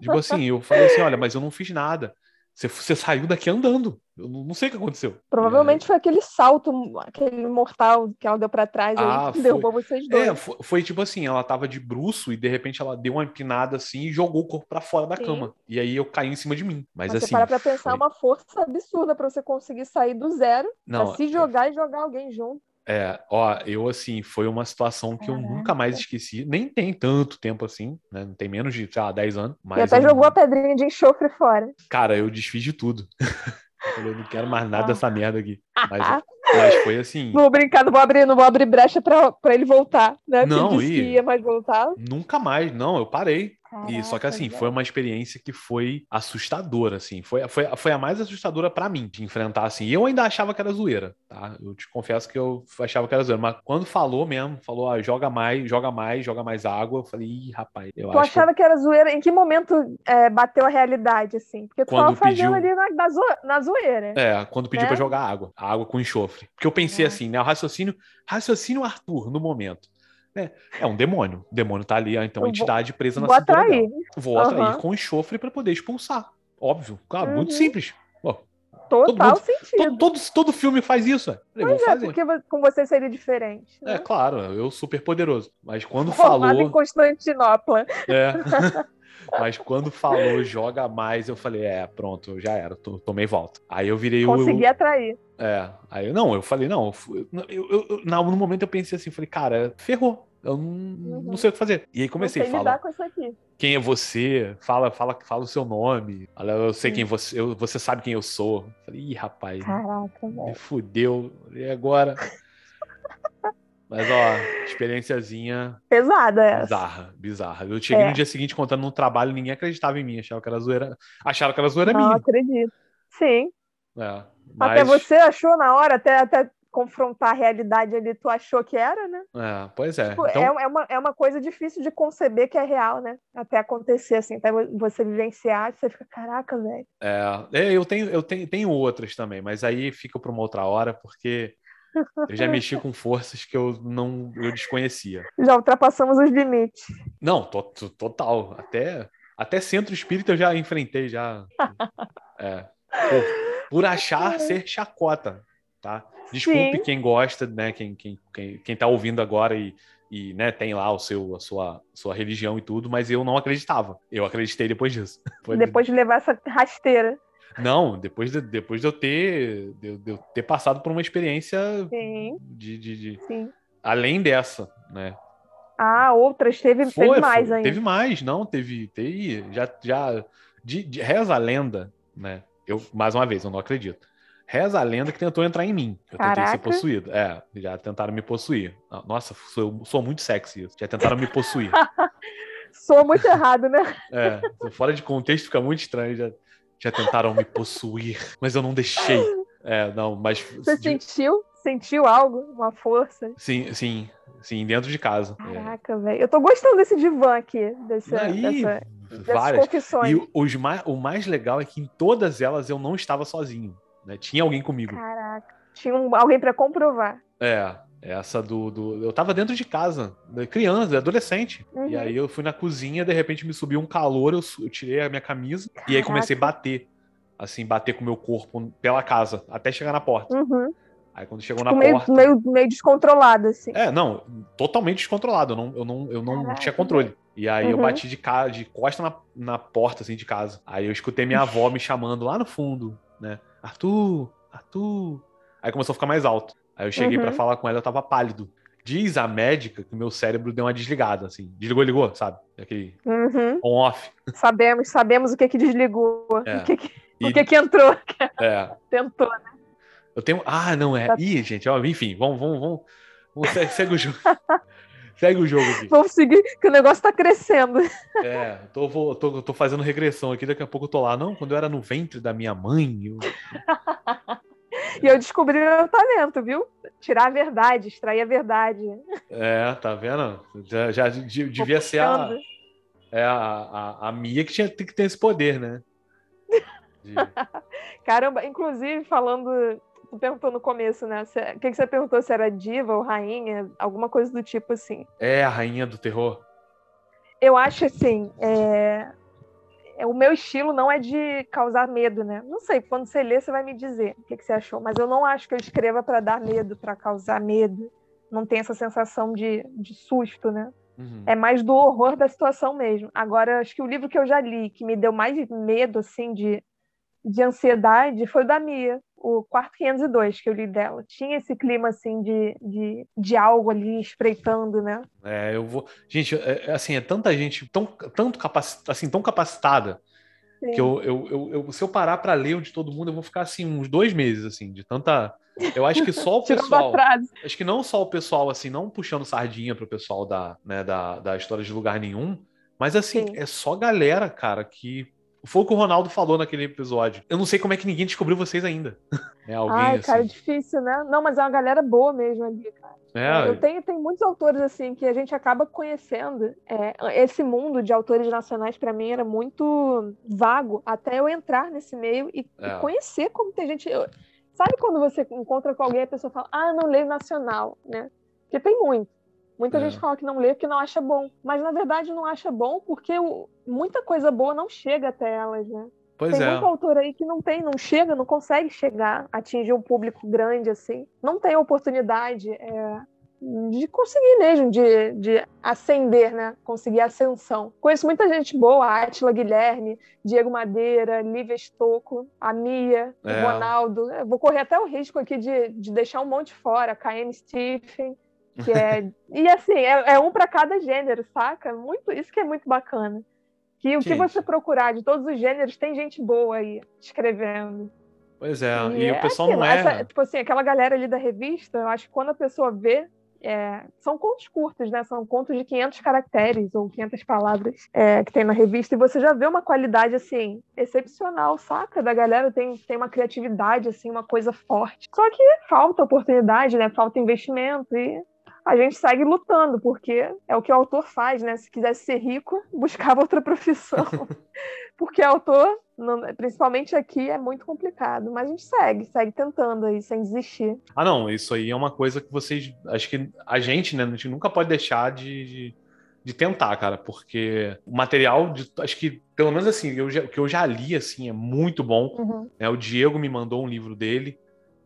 Tipo assim, eu falei assim: olha, mas eu não fiz nada. Você, você saiu daqui andando. Eu não, sei o que aconteceu. Provavelmente aí... foi aquele salto, aquele mortal que ela deu para trás ah, e derrubou vocês é, dois. É, foi, foi, tipo assim, ela tava de bruço e de repente ela deu uma empinada assim e jogou o corpo para fora da Sim. cama. E aí eu caí em cima de mim. Mas, Mas assim. Você para pra pensar, foi... uma força absurda para você conseguir sair do zero, não, pra se é jogar e jogar alguém junto. É, ó, eu assim, foi uma situação que Caraca. eu nunca mais esqueci. Nem tem tanto tempo assim, né? Não tem menos de, sei lá, 10 anos. Mas e até eu... jogou a pedrinha de enxofre fora. Cara, eu desfiz de tudo. eu não quero mais nada dessa merda aqui. Mas, mas foi assim. Vou brincar, não vou abrir, não vou abrir brecha pra, pra ele voltar, né? Não, e... ia mais voltar. Nunca mais, não, eu parei. Caraca, e só que assim, foi uma experiência que foi assustadora, assim. Foi, foi, foi a mais assustadora para mim de enfrentar, assim. E eu ainda achava que era zoeira, tá? Eu te confesso que eu achava que era zoeira. Mas quando falou mesmo, falou, ah, joga mais, joga mais, joga mais água, eu falei, ih, rapaz, eu tu acho. achava que... que... era zoeira? Em que momento é, bateu a realidade, assim? Porque tu quando tava fazendo pediu... ali na, na, zo... na zoeira. É, quando pediu né? pra jogar água. Água com enxofre. Porque eu pensei é. assim, né? O raciocínio, raciocínio Arthur, no momento. É, é um demônio. O demônio tá ali, então a entidade presa na vou cintura atrair. Dela. Vou uhum. atrair com enxofre para poder expulsar. Óbvio. Claro, uhum. muito simples. Total todo, sentido. Todo, todo, todo, filme faz isso. Falei, pois é, porque com você seria diferente. Né? É, claro, eu super poderoso. Mas quando Formado falou. em Constantinopla. É. Mas quando falou joga mais, eu falei, é, pronto, já era, tomei volta. Aí eu virei Consegui o. Consegui atrair. É, aí não, eu falei, não, eu, eu, eu, no momento eu pensei assim, falei, cara, ferrou. Eu não, uhum. não sei o que fazer. E aí comecei a falar. Quem é você? Fala, fala, fala o seu nome. Eu sei Sim. quem você, eu, você sabe quem eu sou. Falei, ih, rapaz. Caraca, Me fudeu. E agora? Mas, ó, experiênciazinha. Pesada essa. Bizarra, bizarra. Eu cheguei é. no dia seguinte contando no trabalho, ninguém acreditava em mim, achava que era zoeira. Acharam que era zoeira Não, minha. Não acredito. Sim. É, mas... Até você achou na hora, até, até confrontar a realidade ali, tu achou que era, né? É, pois é. Tipo, então... é, é, uma, é uma coisa difícil de conceber que é real, né? Até acontecer, assim, até você vivenciar, você fica, caraca, velho. É, é, eu tenho, eu tenho, tenho outras também, mas aí fica para uma outra hora, porque eu já mexi com forças que eu não eu desconhecia. Já ultrapassamos os limites. Não, to, to, total. Até, até centro espírita eu já enfrentei, já. É. por achar ser chacota, tá? Desculpe Sim. quem gosta, né? Quem, quem, quem, quem tá ouvindo agora e, e né, tem lá o seu, a sua, sua religião e tudo, mas eu não acreditava. Eu acreditei depois disso. Depois de levar essa rasteira. Não, depois de, depois de eu ter de, de eu ter passado por uma experiência Sim. de, de, de... Sim. além dessa, né? Ah, outras teve, foi, teve mais foi, ainda. Teve mais, não, teve, teve já já de, de, reza a lenda, né? Eu mais uma vez, eu não acredito. Reza a lenda que tentou entrar em mim. Eu Caraca. tentei ser possuído. É, já tentaram me possuir. Nossa, sou, sou muito sexy isso. Já tentaram me possuir. sou muito errado, né? É, fora de contexto fica muito estranho. Já, já tentaram me possuir, mas eu não deixei. É, não, mas. Você de... sentiu? Sentiu algo? Uma força? Sim, sim. Sim, dentro de casa. É. Caraca, é. velho. Eu tô gostando desse divã aqui, dessa, Aí, dessa, várias. confissões. E os mais, o mais legal é que em todas elas eu não estava sozinho. Né? Tinha alguém comigo. Caraca. Tinha um, alguém para comprovar. É, essa do, do, Eu tava dentro de casa, né, criança, adolescente. Uhum. E aí eu fui na cozinha, de repente me subiu um calor, eu, eu tirei a minha camisa Caraca. e aí comecei a bater. Assim, bater com o meu corpo pela casa, até chegar na porta. Uhum. Aí quando chegou tipo, na meio, porta. Meio, meio descontrolado, assim. É, não, totalmente descontrolado. Eu não, eu não, eu não tinha controle. E aí uhum. eu bati de, de costa na, na porta, assim, de casa. Aí eu escutei minha avó me chamando lá no fundo, né? Arthur, Arthur. Aí começou a ficar mais alto. Aí eu cheguei uhum. para falar com ela, eu tava pálido. Diz a médica que meu cérebro deu uma desligada, assim. Desligou, ligou, sabe? Aquele uhum. on-off. Sabemos, sabemos o que que desligou. É. O que que, e... o que que entrou. É. Tentou, né? Eu tenho... Ah, não é. Tá... Ih, gente, ó, enfim, vamos, vamos, vamos. vamos segue o jogo. Segue o jogo aqui. Vamos seguir, que o negócio tá crescendo. É, tô, vou, tô, tô fazendo regressão aqui, daqui a pouco eu tô lá. Não, quando eu era no ventre da minha mãe. Eu... e eu descobri meu talento, viu? Tirar a verdade, extrair a verdade. É, tá vendo? Já, já devia ser a, é a, a, a Mia que tinha que ter esse poder, né? De... Caramba, inclusive, falando tu perguntou no começo, né? O que, que você perguntou? Se era diva ou rainha? Alguma coisa do tipo assim. É a rainha do terror? Eu acho assim. É... É, o meu estilo não é de causar medo, né? Não sei, quando você lê, você vai me dizer o que, que você achou. Mas eu não acho que eu escreva para dar medo, para causar medo. Não tem essa sensação de, de susto, né? Uhum. É mais do horror da situação mesmo. Agora, acho que o livro que eu já li, que me deu mais medo, assim, de, de ansiedade, foi o da Mia o quarto 502 que eu li dela. Tinha esse clima, assim, de, de, de algo ali espreitando, né? É, eu vou... Gente, é, é assim, é tanta gente tão, tanto capac... assim, tão capacitada Sim. que eu, eu, eu, eu, se eu parar para ler o de todo mundo, eu vou ficar, assim, uns dois meses, assim, de tanta... Eu acho que só o pessoal... acho que não só o pessoal, assim, não puxando sardinha pro pessoal da, né, da, da história de lugar nenhum, mas, assim, Sim. é só galera, cara, que foi o que o Ronaldo falou naquele episódio. Eu não sei como é que ninguém descobriu vocês ainda. É alguém Ai, assim. cara, difícil, né? Não, mas é uma galera boa mesmo ali, cara. É, eu tenho, tenho muitos autores assim que a gente acaba conhecendo. É, esse mundo de autores nacionais para mim era muito vago até eu entrar nesse meio e, é. e conhecer como tem gente. Eu, sabe quando você encontra com alguém e a pessoa fala, ah, não leio nacional, né? Porque tem muito. Muita é. gente fala que não lê porque não acha bom, mas na verdade não acha bom porque o, muita coisa boa não chega até elas, né? Pois tem é. muito autor aí que não tem, não chega, não consegue chegar, atingir um público grande assim, não tem oportunidade é, de conseguir mesmo, de, de ascender, né? Conseguir ascensão. Conheço muita gente boa, Átila Guilherme, Diego Madeira, Lívia Estocco, a Mia, é. o Ronaldo. Eu vou correr até o risco aqui de, de deixar um monte fora, KM Stephen. Que é... e assim, é, é um para cada gênero, saca? Muito, isso que é muito bacana. Que o que você procurar de todos os gêneros, tem gente boa aí escrevendo. Pois é, e, e o é pessoal aquilo, não é. Essa, tipo assim, aquela galera ali da revista, eu acho que quando a pessoa vê, é, são contos curtos, né? São contos de 500 caracteres ou 500 palavras é, que tem na revista, e você já vê uma qualidade, assim, excepcional, saca? Da galera tem, tem uma criatividade, assim, uma coisa forte. Só que falta oportunidade, né? Falta investimento, e a gente segue lutando, porque é o que o autor faz, né? Se quisesse ser rico, buscava outra profissão. porque autor, principalmente aqui, é muito complicado. Mas a gente segue, segue tentando aí, sem desistir. Ah, não, isso aí é uma coisa que vocês. Acho que a gente, né? A gente nunca pode deixar de, de, de tentar, cara, porque o material, de, acho que, pelo menos assim, eu já, o que eu já li, assim, é muito bom. Uhum. Né? O Diego me mandou um livro dele,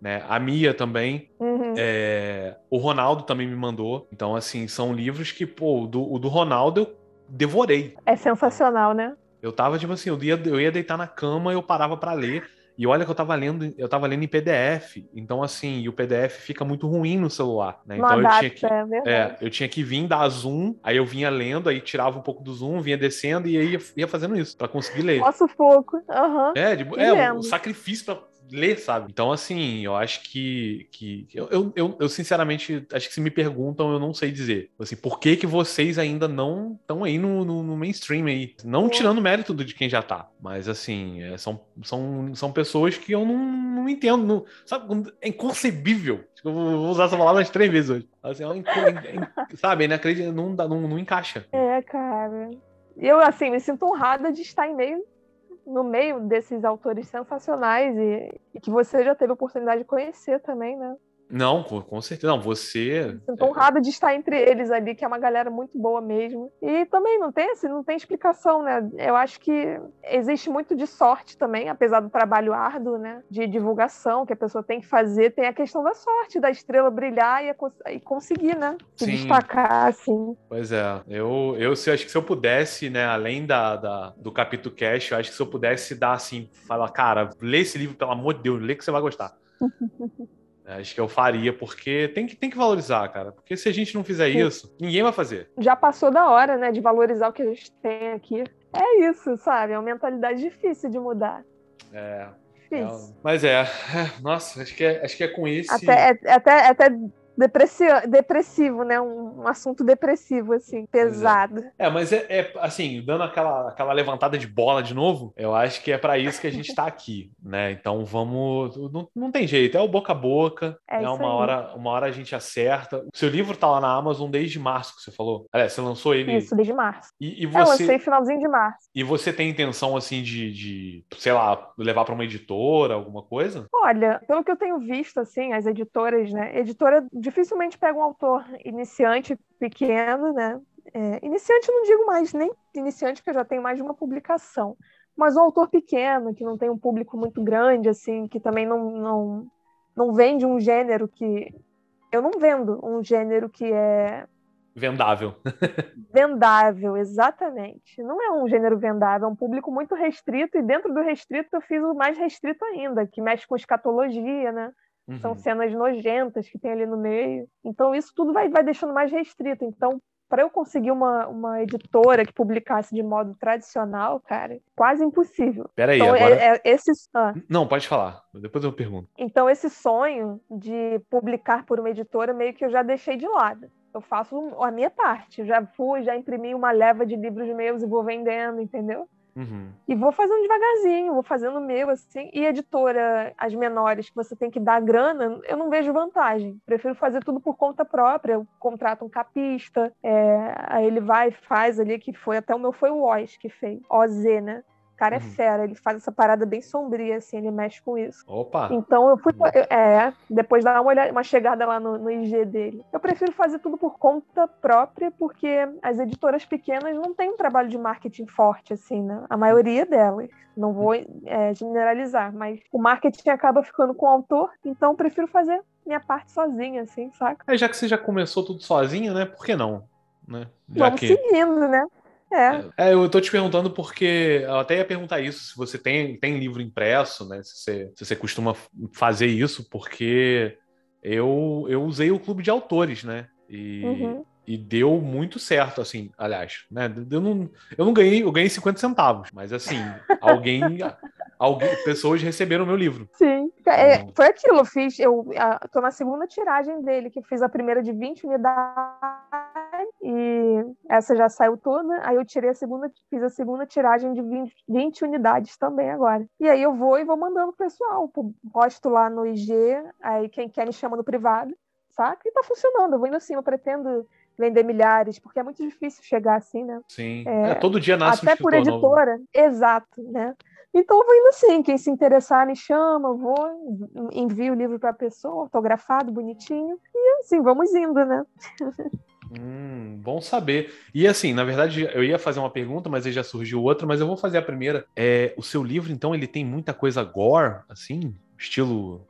né? A Mia também. Uhum. É... O Ronaldo também me mandou. Então, assim, são livros que, pô, o do, o do Ronaldo eu devorei. É sensacional, né? Eu tava, tipo assim, eu ia, eu ia deitar na cama, eu parava para ler. E olha que eu tava lendo, eu tava lendo em PDF. Então, assim, e o PDF fica muito ruim no celular, né? Então eu tinha que. É, é, eu tinha que vir dar zoom, aí eu vinha lendo, aí tirava um pouco do zoom, vinha descendo e aí ia, ia fazendo isso, para conseguir ler. Nossa, pouco. Uhum. É, de, é, um sacrifício pra ler, sabe? Então, assim, eu acho que. que eu, eu, eu, sinceramente, acho que se me perguntam, eu não sei dizer. Assim, por que, que vocês ainda não estão aí no, no, no, mainstream aí? Não tirando mérito de quem já tá. Mas, assim, é, são, são, são pessoas que eu não, não entendo. Não, sabe? É inconcebível. Eu vou usar essa palavra três vezes hoje. Assim, é, é, sabe? Inacreditável. Não, não, não encaixa. É, cara. Eu, assim, me sinto honrada de estar em meio no meio desses autores sensacionais e, e que você já teve a oportunidade de conhecer também, né? Não, com, com certeza. Não, você. Sinto honrada de estar entre eles ali, que é uma galera muito boa mesmo. E também não tem, assim, não tem explicação, né? Eu acho que existe muito de sorte também, apesar do trabalho árduo, né? De divulgação que a pessoa tem que fazer. Tem a questão da sorte, da estrela brilhar e, e conseguir, né? Se Sim. destacar, assim. Pois é. Eu, eu se, acho que se eu pudesse, né, além da, da, do capítulo cash, eu acho que se eu pudesse dar assim, falar, cara, lê esse livro, pelo amor de Deus, lê que você vai gostar. Acho que eu faria, porque tem que, tem que valorizar, cara. Porque se a gente não fizer Sim. isso, ninguém vai fazer. Já passou da hora, né, de valorizar o que a gente tem aqui. É isso, sabe? É uma mentalidade difícil de mudar. É. é mas é, nossa, acho que é, acho que é com esse. Até, é, até, até depressivo, né? Um, um, assunto depressivo, assim, pesado. É, é mas é, é, assim, dando aquela, aquela levantada de bola de novo, eu acho que é para isso que a gente está aqui, né? Então vamos. Não, não tem jeito, é o boca a boca, é né? uma hora Uma hora a gente acerta. O seu livro tá lá na Amazon desde março, que você falou. Aliás, você lançou ele. Isso, desde março. E, e você... É, eu lancei finalzinho de março. E você tem intenção, assim, de, de sei lá, levar para uma editora, alguma coisa? Olha, pelo que eu tenho visto, assim, as editoras, né? Editora dificilmente pega um autor iniciante pequeno, né? É, iniciante não digo mais nem iniciante, porque eu já tenho mais de uma publicação, mas um autor pequeno, que não tem um público muito grande, assim, que também não, não, não vende um gênero que. Eu não vendo um gênero que é. Vendável. vendável, exatamente. Não é um gênero vendável, é um público muito restrito, e dentro do restrito eu fiz o mais restrito ainda, que mexe com escatologia, né? Uhum. São cenas nojentas que tem ali no meio. Então, isso tudo vai, vai deixando mais restrito. Então, para eu conseguir uma, uma editora que publicasse de modo tradicional, cara, quase impossível. Peraí, então, agora... É, é, esse... Ah. Não, pode falar. Depois eu pergunto. Então, esse sonho de publicar por uma editora, meio que eu já deixei de lado. Eu faço a minha parte. Eu já fui, já imprimi uma leva de livros meus e vou vendendo, entendeu? Uhum. E vou fazendo devagarzinho, vou fazendo o meu, assim. E editora, as menores, que você tem que dar grana, eu não vejo vantagem. Prefiro fazer tudo por conta própria. Eu contrato um capista, é, aí ele vai e faz ali, que foi até o meu foi o Oz que fez. OZ, né? Cara é uhum. fera, ele faz essa parada bem sombria, assim, ele mexe com isso. Opa! Então eu fui. É, depois dar uma, olhada, uma chegada lá no, no IG dele. Eu prefiro fazer tudo por conta própria, porque as editoras pequenas não têm um trabalho de marketing forte, assim, né? A maioria delas. Não vou é, generalizar, mas o marketing acaba ficando com o autor, então eu prefiro fazer minha parte sozinha, assim, saca? É, já que você já começou tudo sozinha, né? Por que não? Né? Já Vamos que... seguindo, né? É. é. eu tô te perguntando porque eu até ia perguntar isso, se você tem, tem livro impresso, né? Se você, se você costuma fazer isso, porque eu, eu usei o clube de autores, né? E, uhum. e deu muito certo, assim, aliás, né? Eu não, eu não ganhei, eu ganhei 50 centavos, mas assim, alguém. alguém pessoas receberam o meu livro. Sim. É, então foi aquilo, eu fiz, eu tô na segunda tiragem dele, que fiz a primeira de 20 unidades e essa já saiu toda. Aí eu tirei a segunda, fiz a segunda tiragem de 20, 20 unidades também agora. E aí eu vou e vou mandando pro pessoal, posto lá no IG, aí quem quer me chama no privado, saca? E tá funcionando. Eu vou indo assim, eu pretendo vender milhares, porque é muito difícil chegar assim, né? Sim. É, é todo dia nasce Até um por editora, novo. exato, né? Então eu vou indo assim, quem se interessar me chama, eu vou, envio o livro para a pessoa, autografado, bonitinho, e assim, vamos indo, né? Hum, bom saber. E assim, na verdade, eu ia fazer uma pergunta, mas aí já surgiu outra, mas eu vou fazer a primeira. É, o seu livro, então, ele tem muita coisa gore, assim? Estilo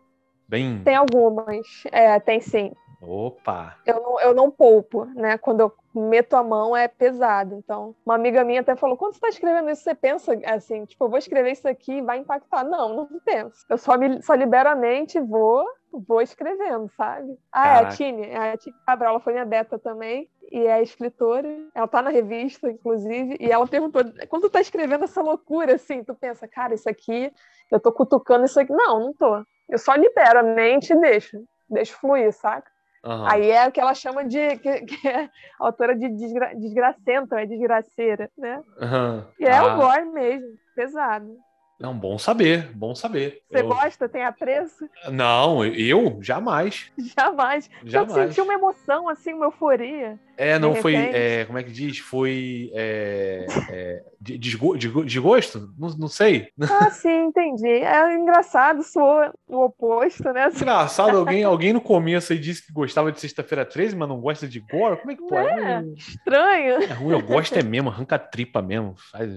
bem. Tem algumas. É, tem sim. Opa! Eu não, eu não poupo, né? Quando eu meto a mão é pesado. Então, uma amiga minha até falou: quando você está escrevendo isso, você pensa assim, tipo, eu vou escrever isso aqui e vai impactar. Não, não penso. Eu só, me, só libero a mente e vou, vou escrevendo, sabe? Ah, é a Tine, é a Tine Cabral, ela foi minha beta também. E é escritora, ela tá na revista, inclusive, e ela perguntou: quando tu tá escrevendo essa loucura, assim, tu pensa, cara, isso aqui, eu tô cutucando isso aqui. Não, não tô. Eu só libero a mente e deixo, deixo fluir, saca? Uhum. Aí é o que ela chama de que, que é autora de desgra, desgracenta, é desgraceira, né? Uhum. E é ah. o gore mesmo, pesado. Não, bom saber, bom saber. Você eu... gosta? Tem apreço? Não, eu jamais. Jamais. Jamais. Eu senti uma emoção, assim, uma euforia. É, não foi. É, como é que diz? Foi. É, é, desgo, desgosto? Não, não sei. Ah, sim, entendi. É engraçado, sou o oposto, né? Engraçado, alguém, alguém no começo aí disse que gostava de Sexta-feira 13, mas não gosta de gore? Como é que pode? É, estranho. É ruim, eu gosto é mesmo, arranca tripa mesmo. Faz,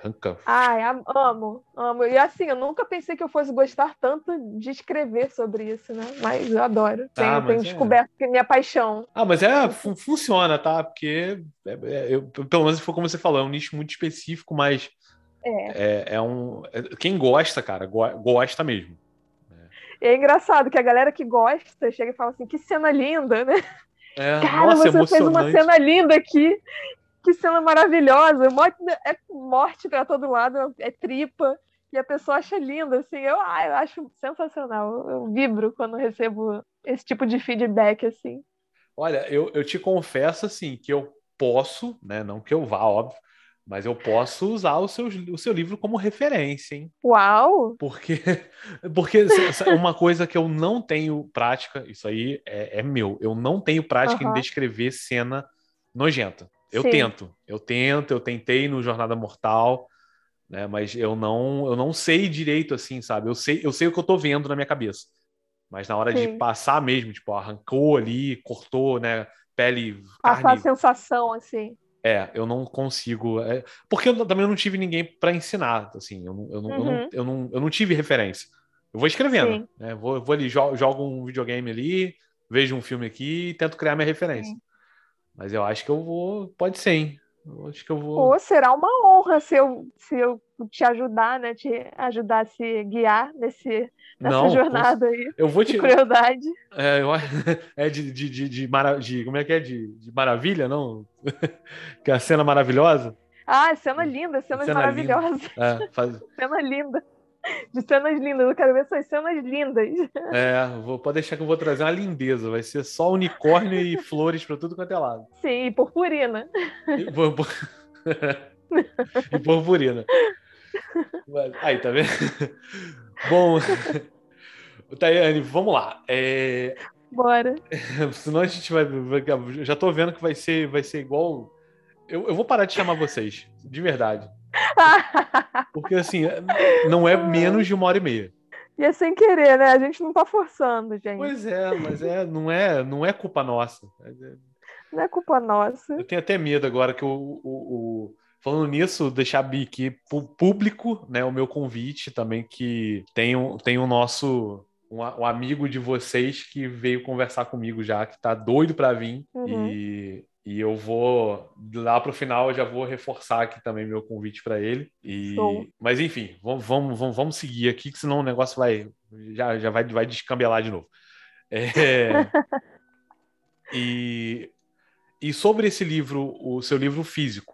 arranca. Ai, amo, amo. E assim, eu nunca pensei que eu fosse gostar tanto de escrever sobre isso, né? Mas eu adoro. Tenho, ah, tenho é. descoberto que é minha paixão. Ah, mas é, funciona funciona, tá? Porque, é, é, eu, pelo menos foi como você falou, é um nicho muito específico, mas é, é, é um. É, quem gosta, cara, go, gosta mesmo. É engraçado que a galera que gosta chega e fala assim: que cena linda, né? É, cara, nossa, você fez uma cena linda aqui. Que cena maravilhosa. É morte para todo lado, é tripa. E a pessoa acha linda, assim. Eu, ah, eu acho sensacional. Eu, eu vibro quando recebo esse tipo de feedback, assim. Olha, eu, eu te confesso assim que eu posso, né? Não que eu vá, óbvio, mas eu posso usar o seu, o seu livro como referência, hein? Uau! Porque, porque uma coisa que eu não tenho prática, isso aí é, é meu, eu não tenho prática uhum. em descrever cena nojenta. Eu Sim. tento, eu tento, eu tentei no Jornada Mortal, né? Mas eu não, eu não sei direito assim, sabe? Eu sei, eu sei o que eu tô vendo na minha cabeça. Mas na hora Sim. de passar mesmo, tipo, arrancou ali, cortou, né? Pele. Passar carne... a sensação, assim. É, eu não consigo. É... Porque eu também não tive ninguém para ensinar, assim. Eu não, eu, não, uhum. eu, não, eu, não, eu não tive referência. Eu vou escrevendo, né? Vou, vou ali, jogo, jogo um videogame ali, vejo um filme aqui e tento criar minha referência. Sim. Mas eu acho que eu vou. Pode ser, hein? Eu acho que eu vou. Pô, será uma honra se eu, se eu te ajudar, né? Te ajudar a se guiar nesse, nessa Não, jornada aí. Eu vou te. De crueldade. É, eu... é de, de, de, de, mara... de, Como é que é? De, de maravilha, não? que é a cena maravilhosa. Ah, cena linda, cenas cena maravilhosas. Linda. É, faz... cena linda de cenas lindas. Eu quero ver essas cenas lindas. É, vou, pode deixar que eu vou trazer uma lindeza. Vai ser só unicórnio e flores para tudo quanto é lado. Sim, e purpurina. E, purpur... e purpurina. Aí, tá vendo? Bom, Tayane, vamos lá. É... Bora. Senão a gente vai. Já tô vendo que vai ser, vai ser igual. Eu, eu vou parar de chamar vocês, de verdade. Porque assim, não é menos de uma hora e meia. E é sem querer, né? A gente não tá forçando, gente. Pois é, mas é, não é, não é culpa nossa. Não é culpa nossa. Eu tenho até medo agora que o, o, o falando nisso, deixar aqui público, né, o meu convite também que tem, tem o nosso um, um, amigo de vocês que veio conversar comigo já, que tá doido para vir uhum. e e eu vou, lá para o final, eu já vou reforçar aqui também meu convite para ele. E, mas enfim, vamos, vamos, vamos, vamos seguir aqui, que senão o negócio vai já, já vai, vai descambelar de novo. É, e, e sobre esse livro, o seu livro físico,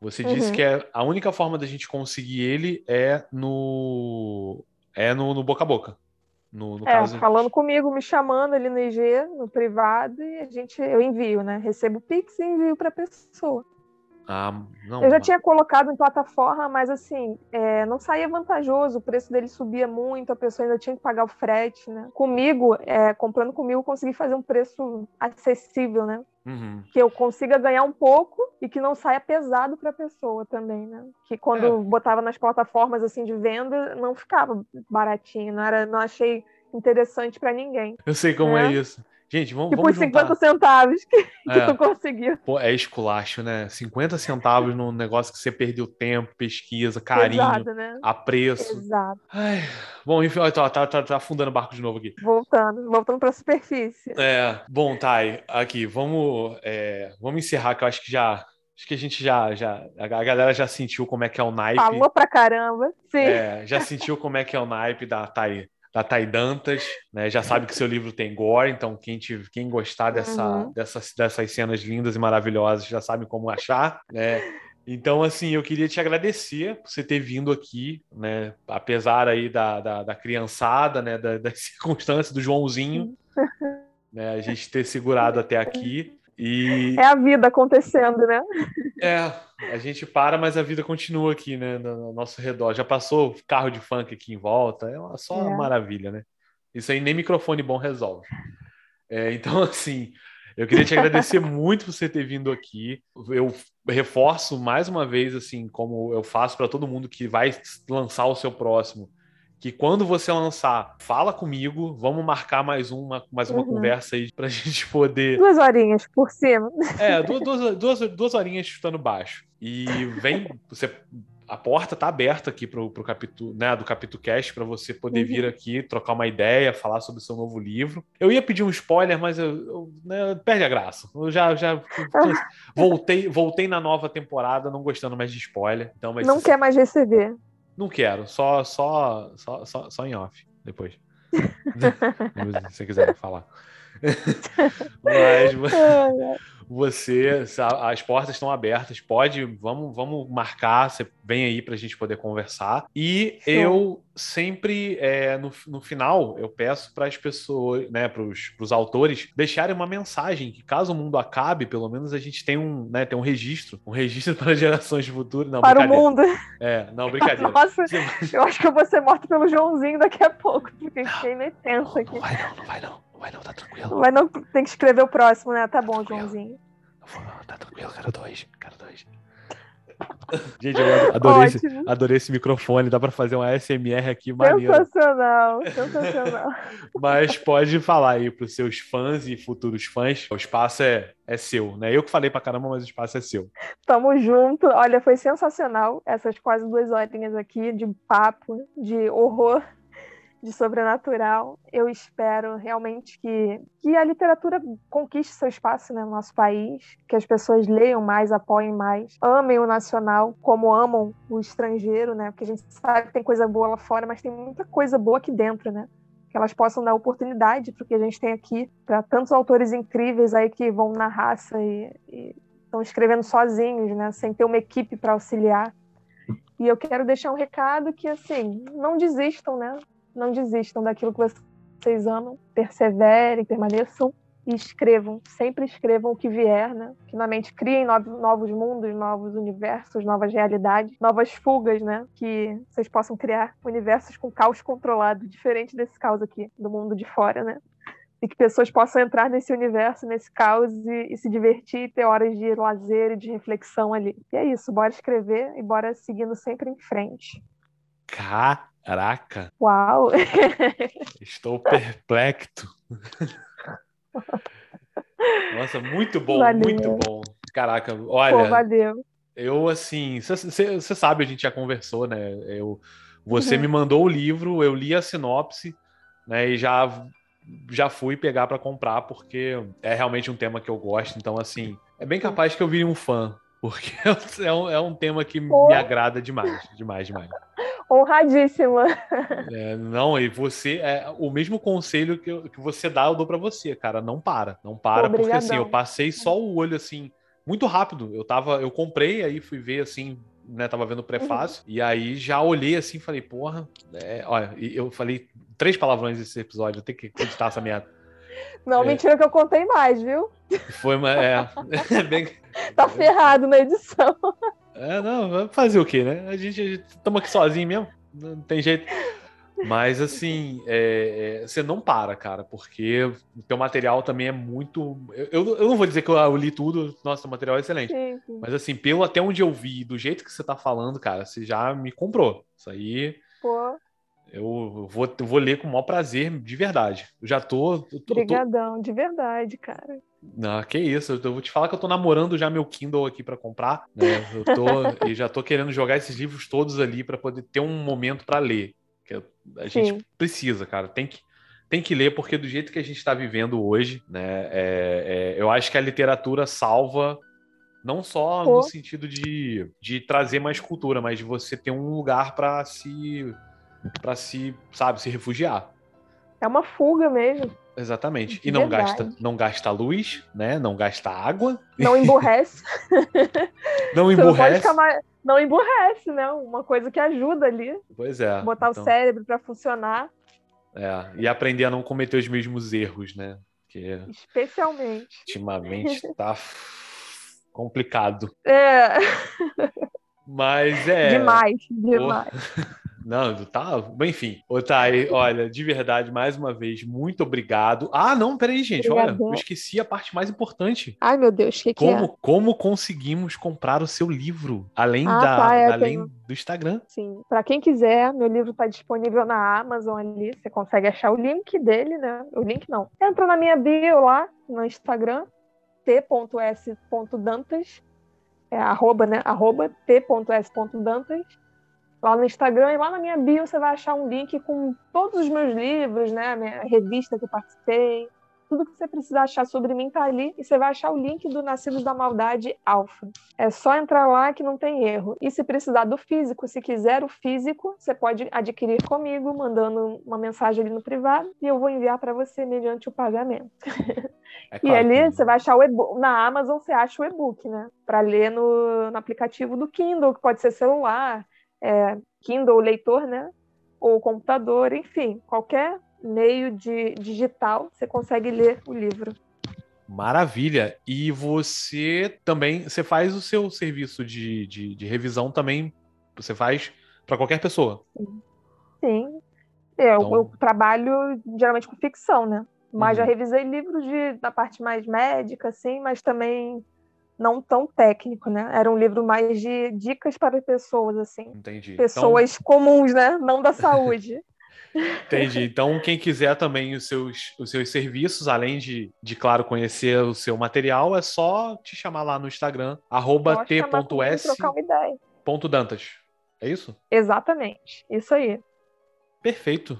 você uhum. disse que é, a única forma da gente conseguir ele é no é no, no boca a boca. No, no é, caso... falando comigo, me chamando ali no IG, no privado, e a gente, eu envio, né? Recebo o Pix e envio para a pessoa. Ah, não, eu já tinha colocado em plataforma, mas assim, é, não saía vantajoso, o preço dele subia muito, a pessoa ainda tinha que pagar o frete, né? Comigo, é, comprando comigo, eu consegui fazer um preço acessível, né? Uhum. Que eu consiga ganhar um pouco e que não saia pesado para a pessoa também, né? Que quando é. botava nas plataformas assim de venda, não ficava baratinho, não era, não achei interessante para ninguém. Eu sei como é né? é isso. Gente, vamos, tipo vamos os 50 centavos que, que É. tu conseguiu. Pô, é esculacho, né? 50 centavos num negócio que você perdeu tempo, pesquisa, carinho, Pesado, né? apreço. Exato. Ai, bom, enfim, ó, tá, tá, tá, tá afundando o barco de novo aqui. Voltando, voltando pra superfície. É, bom, Thay, aqui, vamos, é, vamos encerrar, que eu acho que já. Acho que a gente já, já. A galera já sentiu como é que é o naipe. Falou pra caramba. Sim. É, já sentiu como é que é o naipe da Thay, da Thay Dantas, né? Já sabe que seu livro tem gore, então quem, te, quem gostar dessa, Uhum. dessas, dessas cenas lindas e maravilhosas já sabe como achar, né? Então, assim, eu queria te agradecer por você ter vindo aqui, né? Apesar aí da, da, da criançada, né? Da, das circunstâncias do Joãozinho, né? A gente ter segurado até aqui. E É a vida acontecendo, né? é, a gente para, mas a vida continua aqui, né, no no nosso redor. Já passou carro de funk aqui em volta, é só uma É. maravilha, né? Isso aí nem microfone bom resolve. É, então, assim, eu queria te agradecer muito por você ter vindo aqui. Eu reforço mais uma vez, assim, como eu faço para todo mundo que vai lançar o seu próximo, que quando você lançar, fala comigo, vamos marcar mais uma, mais uma Uhum. conversa aí pra gente poder Duas horinhas por cima. é, duas, duas, duas, duas horinhas chutando baixo. E vem, você, a porta tá aberta aqui pro, pro capítulo, né, do capítulo cast para você poder Uhum. vir aqui, trocar uma ideia, falar sobre o seu novo livro. Eu ia pedir um spoiler, mas eu, eu, né, perde a graça. Eu já, já voltei, voltei na nova temporada, não gostando mais de spoiler. Então, mas Não quer mais receber. Não quero, só, só, só, só, só em off depois. Se você quiser falar. Mas você, as portas estão abertas, pode, vamos, vamos marcar, você vem aí para a gente poder conversar. E Show. eu sempre, é, no, no final, eu peço para as pessoas, né, para os autores, deixarem uma mensagem, que caso o mundo acabe, pelo menos a gente tem um, né, tem um registro, um registro para gerações futuras. Não, Para o mundo. É, não, brincadeira. Nossa, eu acho que eu vou ser morta pelo Joãozinho daqui a pouco, porque fiquei meio Não, aqui. não vai não, não vai não, não vai não, tá tranquilo. Mas não tem que escrever o próximo, né? Tá bom, Tranquilo. Joãozinho. Tá tranquilo, cara dois, cara dois. Gente, eu adorei esse, adorei esse microfone, dá pra fazer um ASMR aqui maneiro. Sensacional, sensacional. Mas pode falar aí pros seus fãs e futuros fãs, o espaço é, é seu, né? Eu que falei pra caramba, mas o espaço é seu. Tamo junto. Olha, foi sensacional essas quase duas horinhas aqui de papo, de horror, de sobrenatural. Eu espero realmente que, que a literatura conquiste seu espaço né, no nosso país, que as pessoas leiam mais, apoiem mais, amem o nacional como amam o estrangeiro, né? Porque a gente sabe que tem coisa boa lá fora, mas tem muita coisa boa aqui dentro, né? que elas possam dar oportunidade para o que a gente tem aqui, para tantos autores incríveis aí que vão na raça e, estão escrevendo sozinhos, né, sem ter uma equipe para auxiliar. E eu quero deixar um recado que assim, não desistam, né? Não desistam daquilo que vocês amam, perseverem, permaneçam e escrevam, sempre escrevam o que vier, né? Mente criem novos, novos mundos, novos universos, novas realidades, novas fugas, né? Que vocês possam criar universos com caos controlado, diferente desse caos aqui, do mundo de fora, né? E que pessoas possam entrar nesse universo, nesse caos e, e se divertir e ter horas de lazer e de reflexão ali. E é isso, bora escrever e bora seguindo sempre em frente. Caraca, Uau! estou perplexo. Nossa, muito bom, Valeu. muito bom. Caraca, Pô, olha, valeu. eu assim, você sabe, a gente já conversou, né? Eu, você Uhum. me mandou o livro, eu li a sinopse, né? E já já fui pegar para comprar porque é realmente um tema que eu gosto. Então, assim, é bem capaz que eu vire um fã, porque é um, é um tema que Pô. me agrada demais, demais, demais. Honradíssima. É, não, e você, é, o mesmo conselho que, eu- que você dá, eu dou pra você, cara. Não para, não para, porque assim, Obrigadão. eu passei só o olho assim, muito rápido. Eu tava, eu comprei, aí fui ver assim, né? Tava vendo o prefácio, e aí já olhei assim e falei, porra, é, olha, eu falei três palavrões nesse episódio, eu tenho que editar essa merda. Não, É. mentira que eu contei mais, viu? Foi uma. É, é bem. Tá ferrado na edição. É, não, vai fazer o quê, né? A gente estamos aqui sozinho mesmo, não tem jeito. Mas assim, é, é, você não para, cara, porque o teu material também é muito. Eu, eu- não vou dizer que eu, eu li tudo, nossa, o material é excelente. Sim, sim. Mas assim, pelo até onde eu vi, do jeito que você tá falando, cara, você já me comprou. Isso aí Pô, Eu vou, eu vou ler com o maior prazer, de verdade. Eu já tô. tô Obrigadão, tô... de verdade, cara. Não, que isso. Eu vou te falar que eu tô namorando já meu Kindle aqui para comprar. Né? Eu tô e já tô querendo jogar esses livros todos ali para poder ter um momento para ler. Que a gente Sim. precisa, cara. Tem que, tem que ler, porque do jeito que a gente está vivendo hoje, né? É, é, eu acho que a literatura salva não só Pô. no sentido de, de trazer mais cultura, mas de você ter um lugar para se para se, sabe, se refugiar. É uma fuga mesmo. Exatamente. De e não verdade. gasta, não gasta luz, né? Não gasta água. Não emburrece. não emburrece. Não, mais... não, emburrece, né? Uma coisa que ajuda ali. Pois é. Botar então... o cérebro para funcionar. É, e aprender a não cometer os mesmos erros, né? Que Especialmente. Ultimamente tá complicado. É. Mas é. Demais, demais. Não, tá. Enfim, Otay, olha, de verdade, mais uma vez, muito obrigado. Ah, não, peraí, gente, olha, eu esqueci a parte mais importante. Ai, meu Deus, o que, como, que é? Como conseguimos comprar o seu livro, além, ah, da, tá, além tenho... do Instagram? Sim, para quem quiser, meu livro está disponível na Amazon ali, você consegue achar o link dele, né? O link não. Entra na minha bio lá, no Instagram, t.s.dantas, é arroba, né? Arroba t.s.dantas lá no Instagram e lá na minha bio você vai achar um link com todos os meus livros, né, a minha revista que eu participei, tudo que você precisa achar sobre mim tá ali e você vai achar o link do Nascidos da Maldade Alpha. É só entrar lá que não tem erro. E se precisar do físico, se quiser o físico, você pode adquirir comigo, mandando uma mensagem ali no privado e eu vou enviar para você mediante o pagamento. É claro, e ali você vai achar o e-book. Na Amazon você acha o e-book, né? Para ler no, no aplicativo do Kindle, que pode ser celular é, Kindle leitor, né? Ou computador, enfim, qualquer meio de digital você consegue ler o livro. Maravilha! E você também, você faz o seu serviço de, de, de revisão também, você faz para qualquer pessoa? Sim. Sim. Eu, então... eu, trabalho geralmente com ficção, né? Mas uhum. já revisei livros de, da parte mais médica, assim, mas também não tão técnico, né? Era um livro mais de dicas para pessoas, assim. Entendi. Pessoas então... comuns, né? Não da saúde. Entendi. Então, quem quiser também os seus, os seus serviços, além de, de, claro, conhecer o seu material, é só te chamar lá no Instagram, arroba t.s.dantas. É isso? Exatamente. Isso aí. Perfeito.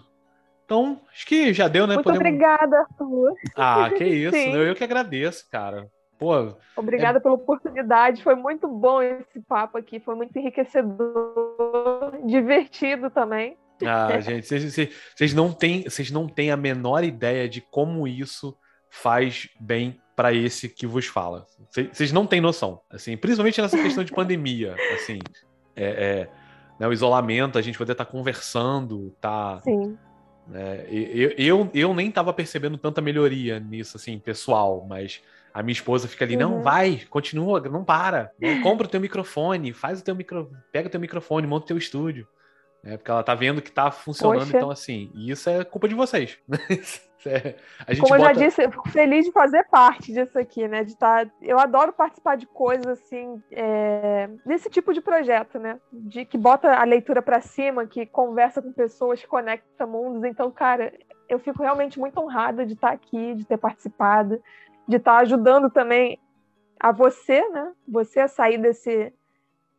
Então, acho que já deu, né? Muito Podemos... obrigada, Arthur. Ah, que isso. Eu que agradeço, cara. Pô, Obrigada é... pela oportunidade, foi muito bom esse papo aqui, foi muito enriquecedor, divertido também. Ah, gente, vocês não têm, vocês não têm a menor ideia de como isso faz bem para esse que vos fala. Vocês não têm noção, assim, principalmente nessa questão de pandemia, assim, é, é né, o isolamento, a gente poder estar tá conversando, tá. Sim. É, eu, eu, eu nem estava percebendo tanta melhoria nisso, assim, pessoal, mas a minha esposa fica ali, uhum. não, vai, continua, não para. Compra o teu microfone, faz o teu micro, pega o teu microfone, monta o teu estúdio. É, porque ela tá vendo que tá funcionando, Poxa. então assim, e isso é culpa de vocês. é, Como eu já disse, eu fico feliz de fazer parte disso aqui, né? De estar. Tá, eu adoro participar de coisas assim, é, desse tipo de projeto, né? De que bota a leitura para cima, que conversa com pessoas, conecta mundos. Então, cara, eu fico realmente muito honrada de estar aqui, de ter participado de estar tá ajudando também a você, né? Você a sair desse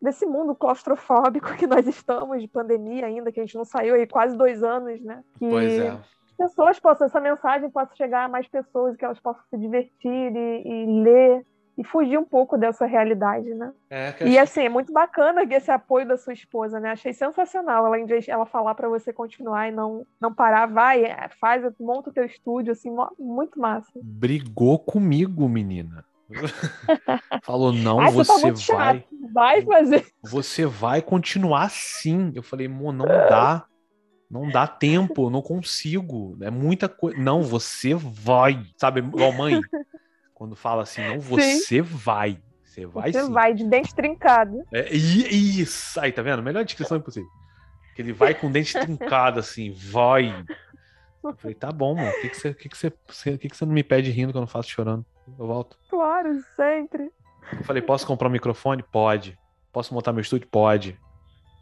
desse mundo claustrofóbico que nós estamos de pandemia ainda, que a gente não saiu aí quase dois anos, né? Que pois é. pessoas possam, essa mensagem possa chegar a mais pessoas, que elas possam se divertir e, e ler e fugir um pouco dessa realidade, né? É, e assim, é muito bacana esse apoio da sua esposa, né? Achei sensacional ela, em vez ela falar para você continuar e não, não parar, vai, é, faz, monta o teu estúdio, assim, muito massa. Brigou comigo, menina. Falou, não, Ai, você, tá vai. Vai fazer. Você vai continuar assim. Eu falei, amor, não dá. Não dá tempo, não consigo. É muita coisa. Não, você vai. Sabe, igual mãe. Quando fala assim, não, você sim. vai. Você vai Você sim. vai de dente trincado. É, isso! Aí, tá vendo? Melhor descrição impossível. Que ele vai com dente trincado, assim, vai. Eu falei, tá bom, mano. Por que, que, você, que, que, você, que, que você não me pede rindo quando eu faço chorando? Eu volto. Claro, sempre. Eu falei, posso comprar um microfone? Pode. Posso montar meu estúdio? Pode.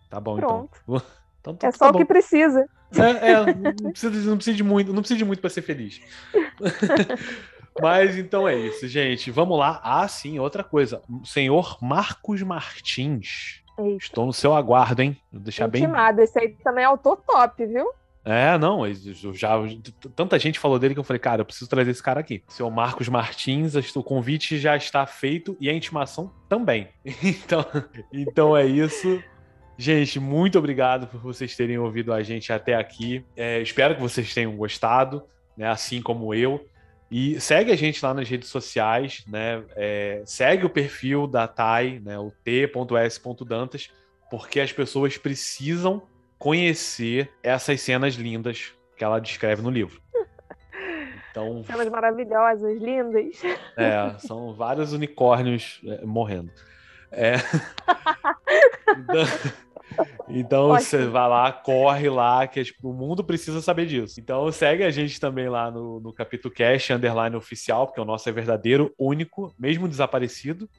Tá bom, então. Pronto. então. Então, tá, é só tá o que precisa. É, é não, precisa, não precisa de muito, não precisa de muito para ser feliz. Mas então é isso, gente. Vamos lá. Ah, sim, outra coisa. Senhor Marcos Martins. Eita. Estou no seu aguardo, hein? Vou deixar Intimado. bem. Esse aí também é autor top, viu? É, não, já tanta gente falou dele que eu falei, cara, eu preciso trazer esse cara aqui. Seu Marcos Martins, o convite já está feito e a intimação também. Então, então é isso. Gente, muito obrigado por vocês terem ouvido a gente até aqui. É, espero que vocês tenham gostado, né? Assim como eu. E segue a gente lá nas redes sociais, né? É, segue o perfil da TAI, né? O t.s.dantas, porque as pessoas precisam conhecer essas cenas lindas que ela descreve no livro. Então, cenas maravilhosas, lindas. É, são vários unicórnios é, morrendo. É. então, então você vai lá, corre lá, que tipo, o mundo precisa saber disso. Então segue a gente também lá no, no capítulo Cash Underline Oficial, porque o nosso é verdadeiro, único, mesmo desaparecido.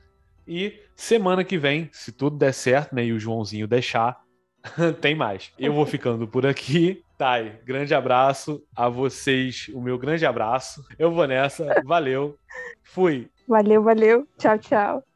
E semana que vem, se tudo der certo, né, e o Joãozinho deixar, tem mais. Eu vou ficando por aqui. Thay, grande abraço a vocês, o meu grande abraço. Eu vou nessa, valeu, fui. Valeu, valeu. Tchau, tchau.